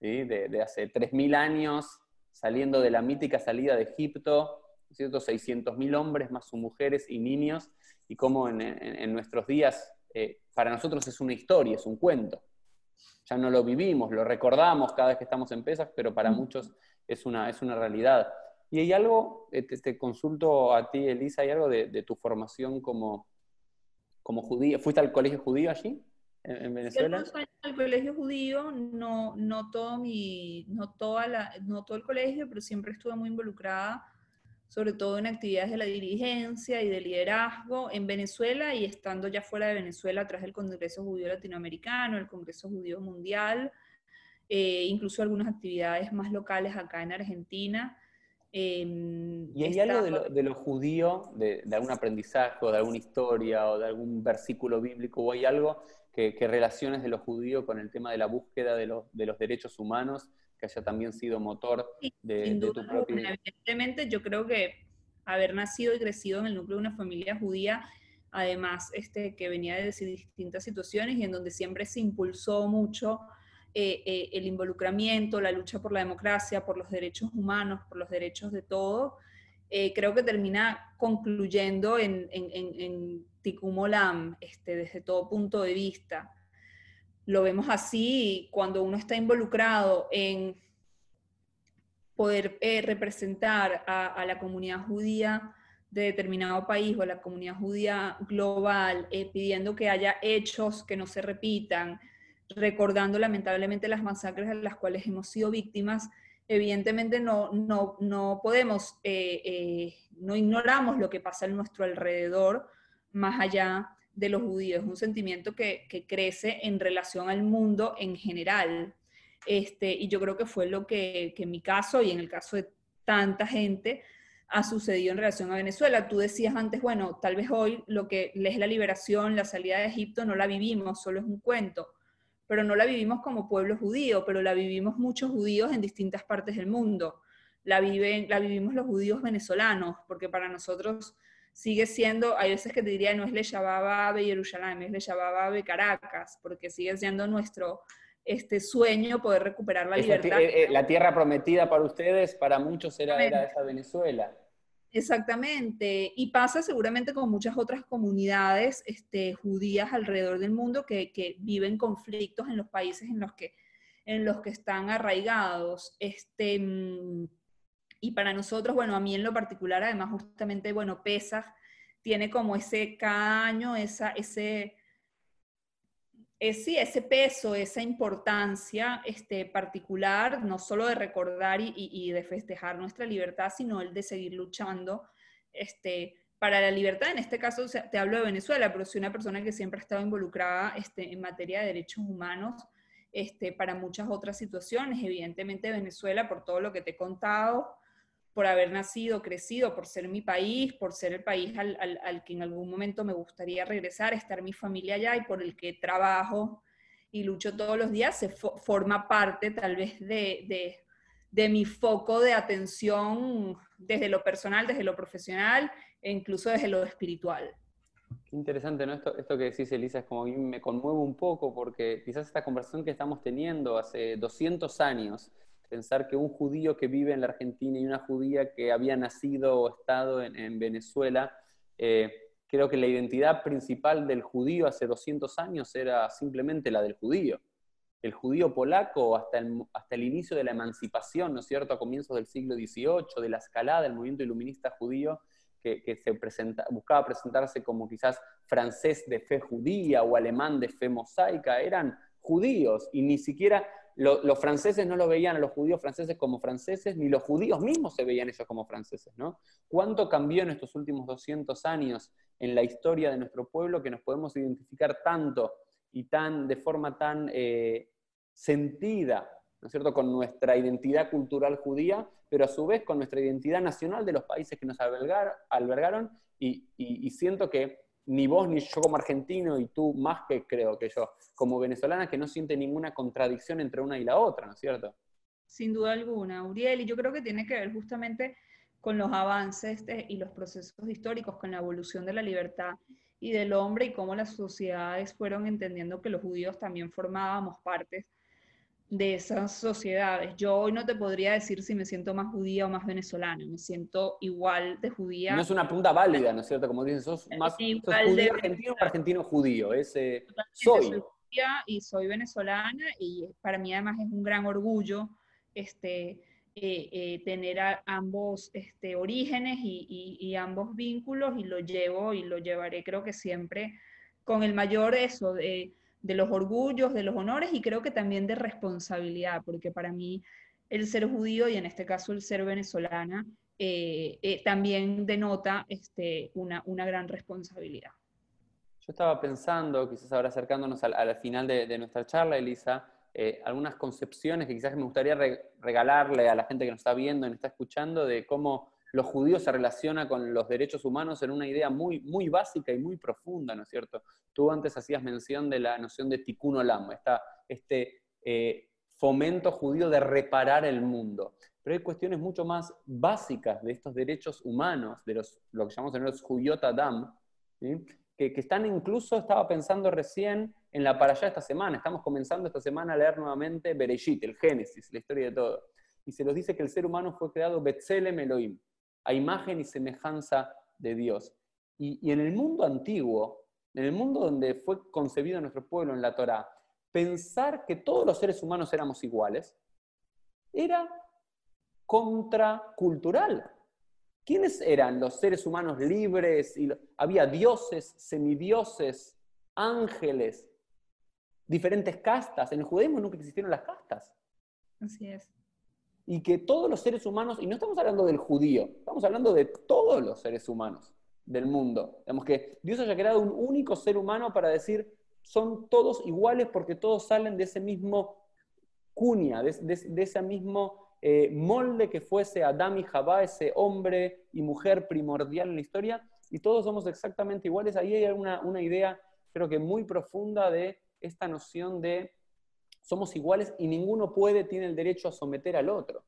¿sí? de, hace 3.000 años, saliendo de la mítica salida de Egipto, ¿no es cierto?, 600.000 hombres más sus mujeres y niños, y cómo en, nuestros días, eh, para nosotros es una historia, es un cuento. Ya no lo vivimos, lo recordamos cada vez que estamos en pesas, pero para muchos es una, es una realidad. Y hay algo, eh, te, consulto a ti, Elisa, ¿hay algo de, tu formación como, como judía? ¿Fuiste al colegio judío allí, en, Venezuela? Yo al colegio judío, no, no, todo mi, no, toda la, no todo el colegio, pero siempre estuve muy involucrada, sobre todo en actividades de la dirigencia y de liderazgo en Venezuela y estando ya fuera de Venezuela, tras el Congreso Judío Latinoamericano, el Congreso Judío Mundial, eh, incluso algunas actividades más locales acá en Argentina. Em, ¿Y hay algo de lo, de judío, de, algún aprendizaje o de alguna historia o de algún versículo bíblico, o hay algo que, relaciones de lo judío con el tema de la búsqueda de, de los derechos humanos, que haya también sido motor de, tu propio... Evidentemente yo creo que haber nacido y crecido en el núcleo de una familia judía, además este, que venía de distintas situaciones y en donde siempre se impulsó mucho eh, eh, el involucramiento, la lucha por la democracia, por los derechos humanos, por los derechos de todos, eh, creo que termina concluyendo en, en, en, este, desde todo punto de vista. Lo vemos así cuando uno está involucrado en poder representar a, la comunidad judía de determinado país o a la comunidad judía global, pidiendo que haya hechos que no se repitan, recordando lamentablemente las masacres de las cuales hemos sido víctimas, evidentemente no, no, no podemos, eh, eh, no ignoramos lo que pasa en nuestro alrededor, más allá de los judíos. Es un sentimiento que, que, crece en relación al mundo en general. Este, y yo creo que fue lo que, que en mi caso y en el caso de tanta gente ha sucedido en relación a Venezuela. Tú decías antes, bueno, tal vez hoy lo que es la liberación, la salida de Egipto, no la vivimos, solo es un cuento pero no la vivimos como pueblo judío, pero la vivimos muchos judíos en distintas partes del mundo. La, viven, la vivimos los judíos venezolanos, porque para nosotros sigue siendo, hay veces que te diría, no es Le Shabbat Jerusalén, es Le Shabbat Caracas, porque sigue siendo nuestro este sueño poder recuperar la libertad. Eh, eh, la tierra prometida para ustedes, para muchos era, era esa Venezuela. Exactamente, y pasa seguramente con muchas otras comunidades este, judías alrededor del mundo que, viven conflictos en los países en los que, están arraigados. Este, mm, y para nosotros, bueno, a mí en lo particular, además, justamente, bueno, Pesach tiene como ese cada año, esa, ese, es, sí, ese peso, esa importancia este, particular, no solo de recordar y, de festejar nuestra libertad, sino el de seguir luchando este, para la libertad. En este caso te hablo de Venezuela, pero soy una persona que siempre ha estado involucrada este, en materia de derechos humanos este, para muchas otras situaciones. Evidentemente Venezuela, por todo lo que te he contado, por haber nacido, crecido, por ser mi país, por ser el país al, que en algún momento me gustaría regresar, estar mi familia allá y por el que trabajo y lucho todos los días, se forma parte tal vez de, de, mi foco de atención desde lo personal, desde lo profesional e incluso desde lo espiritual. Qué interesante, ¿no? Esto, esto que decís, Elisa, es como mí me conmueve un poco porque quizás esta conversación que estamos teniendo hace 200 años, pensar que un judío que vive en la Argentina y una judía que había nacido o estado en, Venezuela, eh, creo que la identidad principal del judío hace 200 años era simplemente la del judío. El judío polaco hasta el, hasta el inicio de la emancipación, ¿no es cierto?, a comienzos del siglo XVIII, de la escalada del movimiento iluminista judío, que, se presenta, buscaba presentarse como quizás francés de fe judía o alemán de fe mosaica, eran judíos y ni siquiera los franceses no lo veían a los judíos franceses como franceses, ni los judíos mismos se veían ellos como franceses, ¿no? ¿Cuánto cambió en estos últimos 200 años en la historia de nuestro pueblo que nos podemos identificar tanto y tan, de forma tan eh, sentida, ¿no es cierto?, con nuestra identidad cultural judía, pero a su vez con nuestra identidad nacional de los países que nos albergaron, y siento que ni vos ni yo como argentino y tú más que creo que yo como venezolana que no siente ninguna contradicción entre una y la otra, ¿no es cierto? Sin duda alguna, Uriel, y yo creo que tiene que ver justamente con los avances y los procesos históricos, con la evolución de la libertad y del hombre y cómo las sociedades fueron entendiendo que los judíos también formábamos partes de esas sociedades. Yo hoy no te podría decir si me siento más judía o más venezolana, me siento igual de judía. No es una pregunta válida, ¿no es cierto? Como dices, sos más judío argentino o argentino judío. soy. soy judía y soy venezolana y para mí además es un gran orgullo este, eh, eh, tener ambos este, orígenes y, y, ambos vínculos y lo llevo y lo llevaré creo que siempre con el mayor eso de de los orgullos, de los honores y creo que también de responsabilidad, porque para mí el ser judío y en este caso el ser venezolana eh, eh, también denota este, una, una, gran responsabilidad. Yo estaba pensando, quizás ahora acercándonos al, final de, nuestra charla, Elisa, eh, algunas concepciones que quizás me gustaría regalarle a la gente que nos está viendo y nos está escuchando de cómo los judíos se relaciona con los derechos humanos en una idea muy, muy básica y muy profunda, ¿no es cierto? Tú antes hacías mención de la noción de tikkun olam, este eh, fomento judío de reparar el mundo. Pero hay cuestiones mucho más básicas de estos derechos humanos, de los, lo que llamamos en los judíot adam, que, que, están incluso, estaba pensando recién en la para allá esta semana, estamos comenzando esta semana a leer nuevamente Bereshit, el Génesis, la historia de todo. Y se nos dice que el ser humano fue creado Betzelem Elohim, a imagen y semejanza de Dios. Y, en el mundo antiguo, en el mundo donde fue concebido nuestro pueblo en la Torá, pensar que todos los seres humanos éramos iguales era contracultural. ¿Quiénes eran los seres humanos libres? Y había dioses, semidioses, ángeles, diferentes castas. En el judaísmo nunca existieron las castas. Así es y que todos los seres humanos, y no estamos hablando del judío, estamos hablando de todos los seres humanos del mundo. Digamos que Dios haya creado un único ser humano para decir, son todos iguales porque todos salen de ese mismo cuña, de, ese mismo eh, molde que fuese Adán y Jabá, ese hombre y mujer primordial en la historia, y todos somos exactamente iguales. Ahí hay una, una idea, creo que muy profunda de esta noción de somos iguales y ninguno puede, tiene el derecho a someter al otro.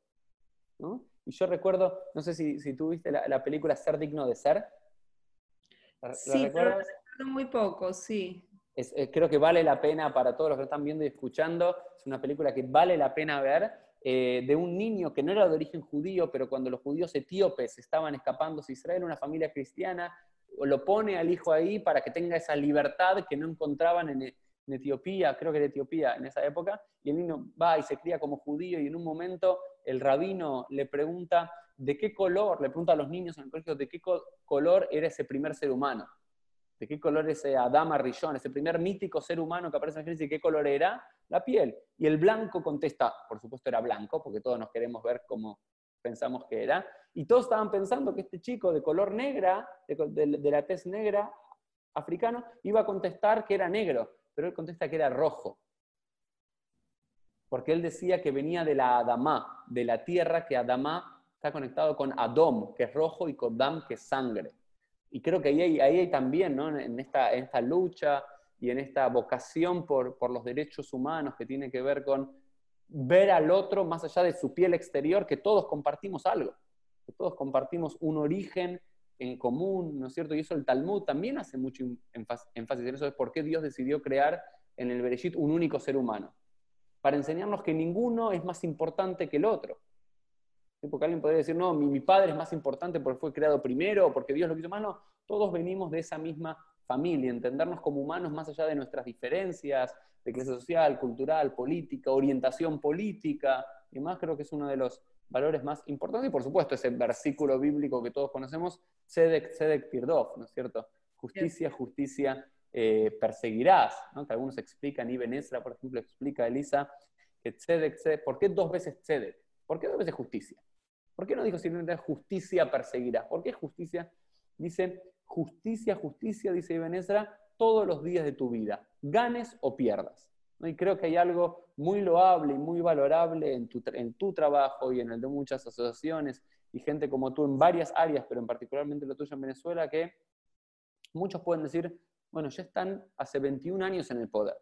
Y yo recuerdo, no sé si, si tú viste la, película Ser digno de ser. sí, pero recuerdo muy poco, sí. Eh, creo que vale la pena para todos los que están viendo y escuchando. Es una película que vale la pena ver. Eh, de un niño que no era de origen judío, pero cuando los judíos etíopes estaban escapando a Israel, una familia cristiana, lo pone al hijo ahí para que tenga esa libertad que no encontraban en, en Etiopía, creo que era Etiopía en esa época, y el niño va y se cría como judío y en un momento el rabino le pregunta de qué color, le pregunta a los niños en el colegio de qué color era ese primer ser humano, de qué color ese Adama Rillón, ese primer mítico ser humano que aparece en Génesis, qué color era la piel. Y el blanco contesta, por supuesto era blanco, porque todos nos queremos ver como pensamos que era, y todos estaban pensando que este chico de color negra, de la tez negra, africano, iba a contestar que era negro pero él contesta que era rojo. Porque él decía que venía de la Adamá, de la tierra, que Adamá está conectado con Adom, que es rojo, y con Dam, que es sangre. Y creo que ahí hay, ahí también, ¿no? en, esta, esta lucha y en esta vocación por, por los derechos humanos que tiene que ver con ver al otro más allá de su piel exterior, que todos compartimos algo, que todos compartimos un origen en común, ¿no es cierto? Y eso el Talmud también hace mucho énfasis en eso, es por qué Dios decidió crear en el Bereshit un único ser humano, para enseñarnos que ninguno es más importante que el otro. Porque alguien podría decir, no, mi, padre es más importante porque fue creado primero, o porque Dios lo quiso más. No, todos venimos de esa misma familia, entendernos como humanos más allá de nuestras diferencias de clase social, cultural, política, orientación política y más, creo que es uno de los valores más importantes. Y por supuesto, ese versículo bíblico que todos conocemos, Sedek, Sedek Tirdov, ¿no es cierto? Justicia, justicia eh, perseguirás, ¿no? que algunos explican, y Ezra, por ejemplo, explica a Elisa, que Tzedek, Tzedek, ¿por qué dos veces Tzedek? ¿Por qué dos veces justicia? ¿Por qué no dijo simplemente justicia perseguirás? ¿Por qué justicia? Dice, justicia, justicia, dice Ibn Ezra, todos los días de tu vida, ganes o pierdas. Y creo que hay algo muy loable y muy valorable en tu, en tu trabajo y en el de muchas asociaciones y gente como tú en varias áreas, pero en particularmente lo tuyo en Venezuela, que muchos pueden decir, bueno, ya están hace 21 años en el poder.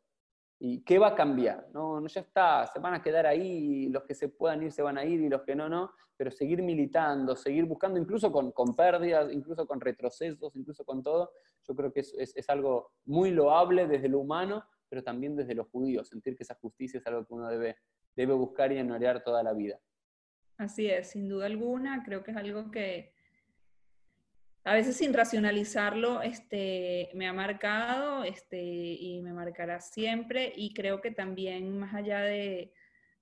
¿Y qué va a cambiar? No, no, ya está, se van a quedar ahí, los que se puedan ir se van a ir y los que no, no, pero seguir militando, seguir buscando, incluso con, con pérdidas, incluso con retrocesos, incluso con todo, yo creo que es, es, es, algo muy loable desde lo humano, pero también desde los judíos, sentir que esa justicia es algo que uno debe, debe buscar y honorear toda la vida. Así es, sin duda alguna, creo que es algo que, a veces sin racionalizarlo, este, me ha marcado este, y me marcará siempre. Y creo que también más allá de,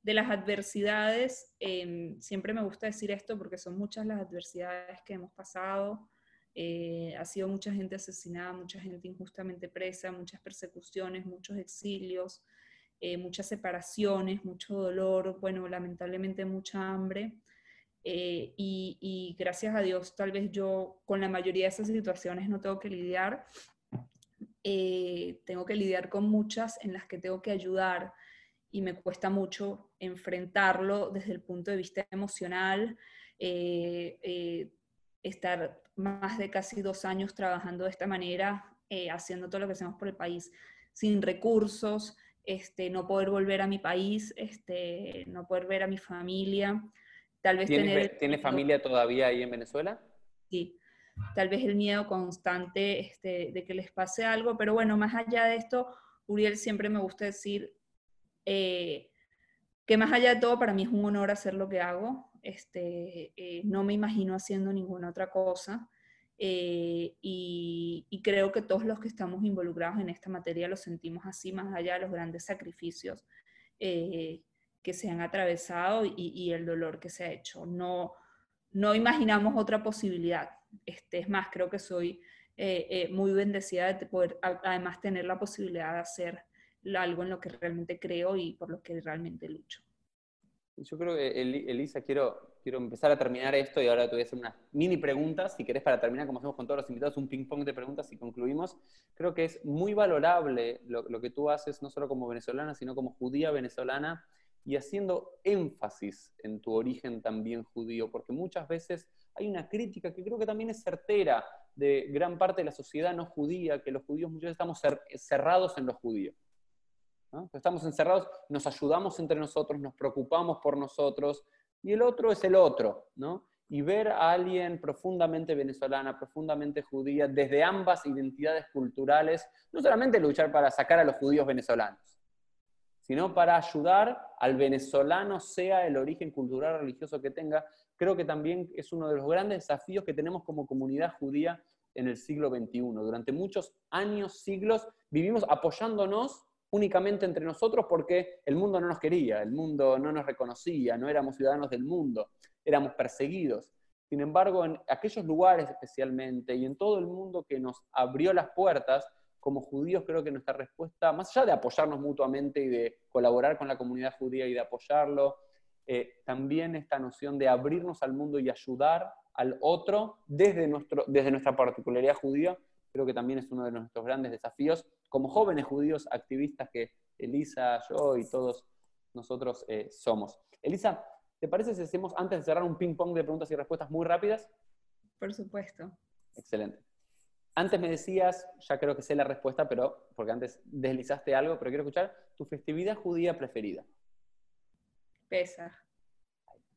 las adversidades, em, siempre me gusta decir esto porque son muchas las adversidades que hemos pasado. Eh, ha sido mucha gente asesinada, mucha gente injustamente presa, muchas persecuciones, muchos exilios, eh, muchas separaciones, mucho dolor, bueno, lamentablemente mucha hambre. Eh, y, gracias a Dios, tal vez yo con la mayoría de esas situaciones no tengo que lidiar. Eh, tengo que lidiar con muchas en las que tengo que ayudar y me cuesta mucho enfrentarlo desde el punto de vista emocional. Estar más de casi dos años trabajando de esta manera, haciendo todo lo que hacemos por el país, sin recursos, este, no poder volver a mi país, este, no poder ver a mi familia. Tal vez ¿Tiene, familia todavía ahí en Venezuela? Sí, tal vez el miedo constante este, de que les pase algo, pero bueno, más allá de esto, Uriel siempre me gusta decir eh, que más allá de todo, para mí es un honor hacer lo que hago. Este, eh, no me imagino haciendo ninguna otra cosa. Eh, y, creo que todos los que estamos involucrados en esta materia lo sentimos así, más allá de los grandes sacrificios que se han atravesado y, el dolor que se ha hecho. No, no imaginamos otra posibilidad. Este, es más, creo que soy eh, eh, muy bendecida de poder además tener la posibilidad de hacer algo en lo que realmente creo y por lo que realmente lucho. Yo creo que, Elisa, quiero, quiero empezar a terminar esto y ahora te voy a hacer unas mini preguntas, si querés, para terminar, como hacemos con todos los invitados, un ping-pong de preguntas y concluimos. Creo que es muy valorable lo, lo, que tú haces, no solo como venezolana, sino como judía venezolana, y haciendo énfasis en tu origen también judío, porque muchas veces hay una crítica que creo que también es certera de gran parte de la sociedad no judía, que los judíos veces estamos cerrados en los judíos. Estamos encerrados, nos ayudamos entre nosotros, nos preocupamos por nosotros, y el otro es el otro, ¿no? Y ver a alguien profundamente venezolana, profundamente judía, desde ambas identidades culturales, no solamente luchar para sacar a los judíos venezolanos, sino para ayudar al venezolano, sea el origen cultural religioso que tenga. Creo que también es uno de los grandes desafíos que tenemos como comunidad judía en el siglo XXI. Durante muchos años, siglos, vivimos apoyándonos únicamente entre nosotros porque el mundo no nos quería, el mundo no nos reconocía, no éramos ciudadanos del mundo, éramos perseguidos. Sin embargo, en aquellos lugares especialmente y en todo el mundo que nos abrió las puertas, como judíos creo que nuestra respuesta, más allá de apoyarnos mutuamente y de colaborar con la comunidad judía y de apoyarlo, eh, también esta noción de abrirnos al mundo y ayudar al otro desde, nuestro, desde nuestra particularidad judía, creo que también es uno de nuestros grandes desafíos como jóvenes judíos activistas que Elisa, yo y todos nosotros eh, somos. Elisa, ¿te parece si hacemos antes de cerrar un ping-pong de preguntas y respuestas muy rápidas? Por supuesto. Excelente. Antes me decías, ya creo que sé la respuesta, pero porque antes deslizaste algo, pero quiero escuchar tu festividad judía preferida. Pesa.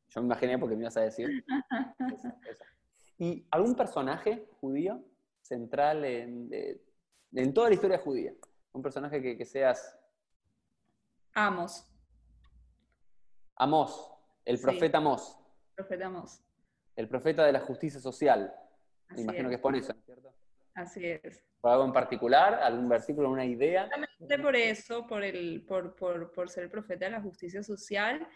Yo me imaginé porque me ibas a decir. ¿Y algún personaje judío central en, toda la historia judía? Un personaje que, seas... Amos. Amos, el profeta Amos. Profeta Amos. El profeta de la justicia social. me imagino que es por eso, ¿cierto? Así es. ¿Por algo en particular? ¿Algún versículo, una idea? por eso, por, el, por, por, por ser el profeta de la justicia social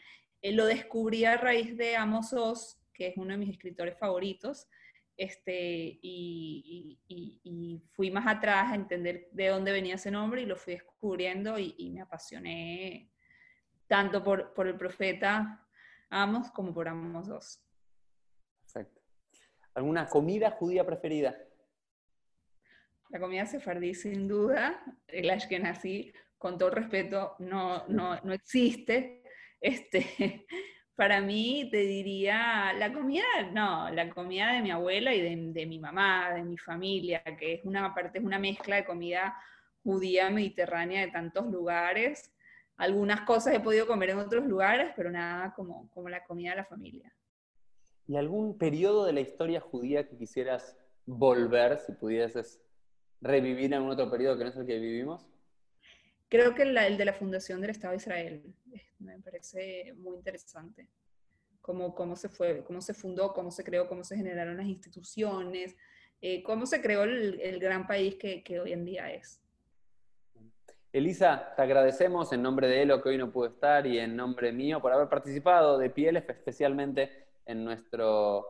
eh, lo descubrí a raíz de Amos Oz, que es uno de mis escritores favoritos, este, y, fui más atrás a entender de dónde venía ese nombre y lo fui descubriendo y, me apasioné tanto por, por, el profeta Amos como por Amos Oz. Perfecto. ¿Alguna comida judía preferida? La comida sefardí, sin duda, el ashkenazí, con todo respeto, no, no, no existe. Este, para mí te diría, la comida, no, la comida de mi abuela y de, mi mamá, de mi familia, que es una parte, es una mezcla de comida judía mediterránea de tantos lugares. Algunas cosas he podido comer en otros lugares, pero nada como, como la comida de la familia. ¿Y algún periodo de la historia judía que quisieras volver, si pudieses revivir en algún otro periodo que no es el que vivimos? Creo que el de la fundación del Estado de Israel me parece muy interesante. Cómo, cómo, se fue, cómo se fundó, cómo se creó, cómo se generaron las instituciones, eh, cómo se creó el, gran país que, que, hoy en día es. Elisa, te agradecemos en nombre de Elo que hoy no pudo estar y en nombre mío por haber participado de Pieles, especialmente en nuestro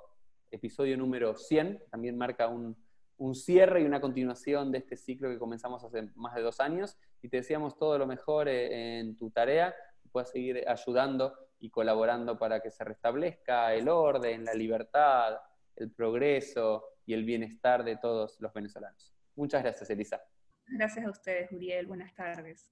episodio número 100. También marca un, un cierre y una continuación de este ciclo que comenzamos hace más de dos años y te deseamos todo lo mejor eh, en tu tarea, que puedas seguir ayudando y colaborando para que se restablezca el orden, la libertad, el progreso y el bienestar de todos los venezolanos. Muchas gracias, Elisa. Gracias a ustedes, Uriel. Buenas tardes.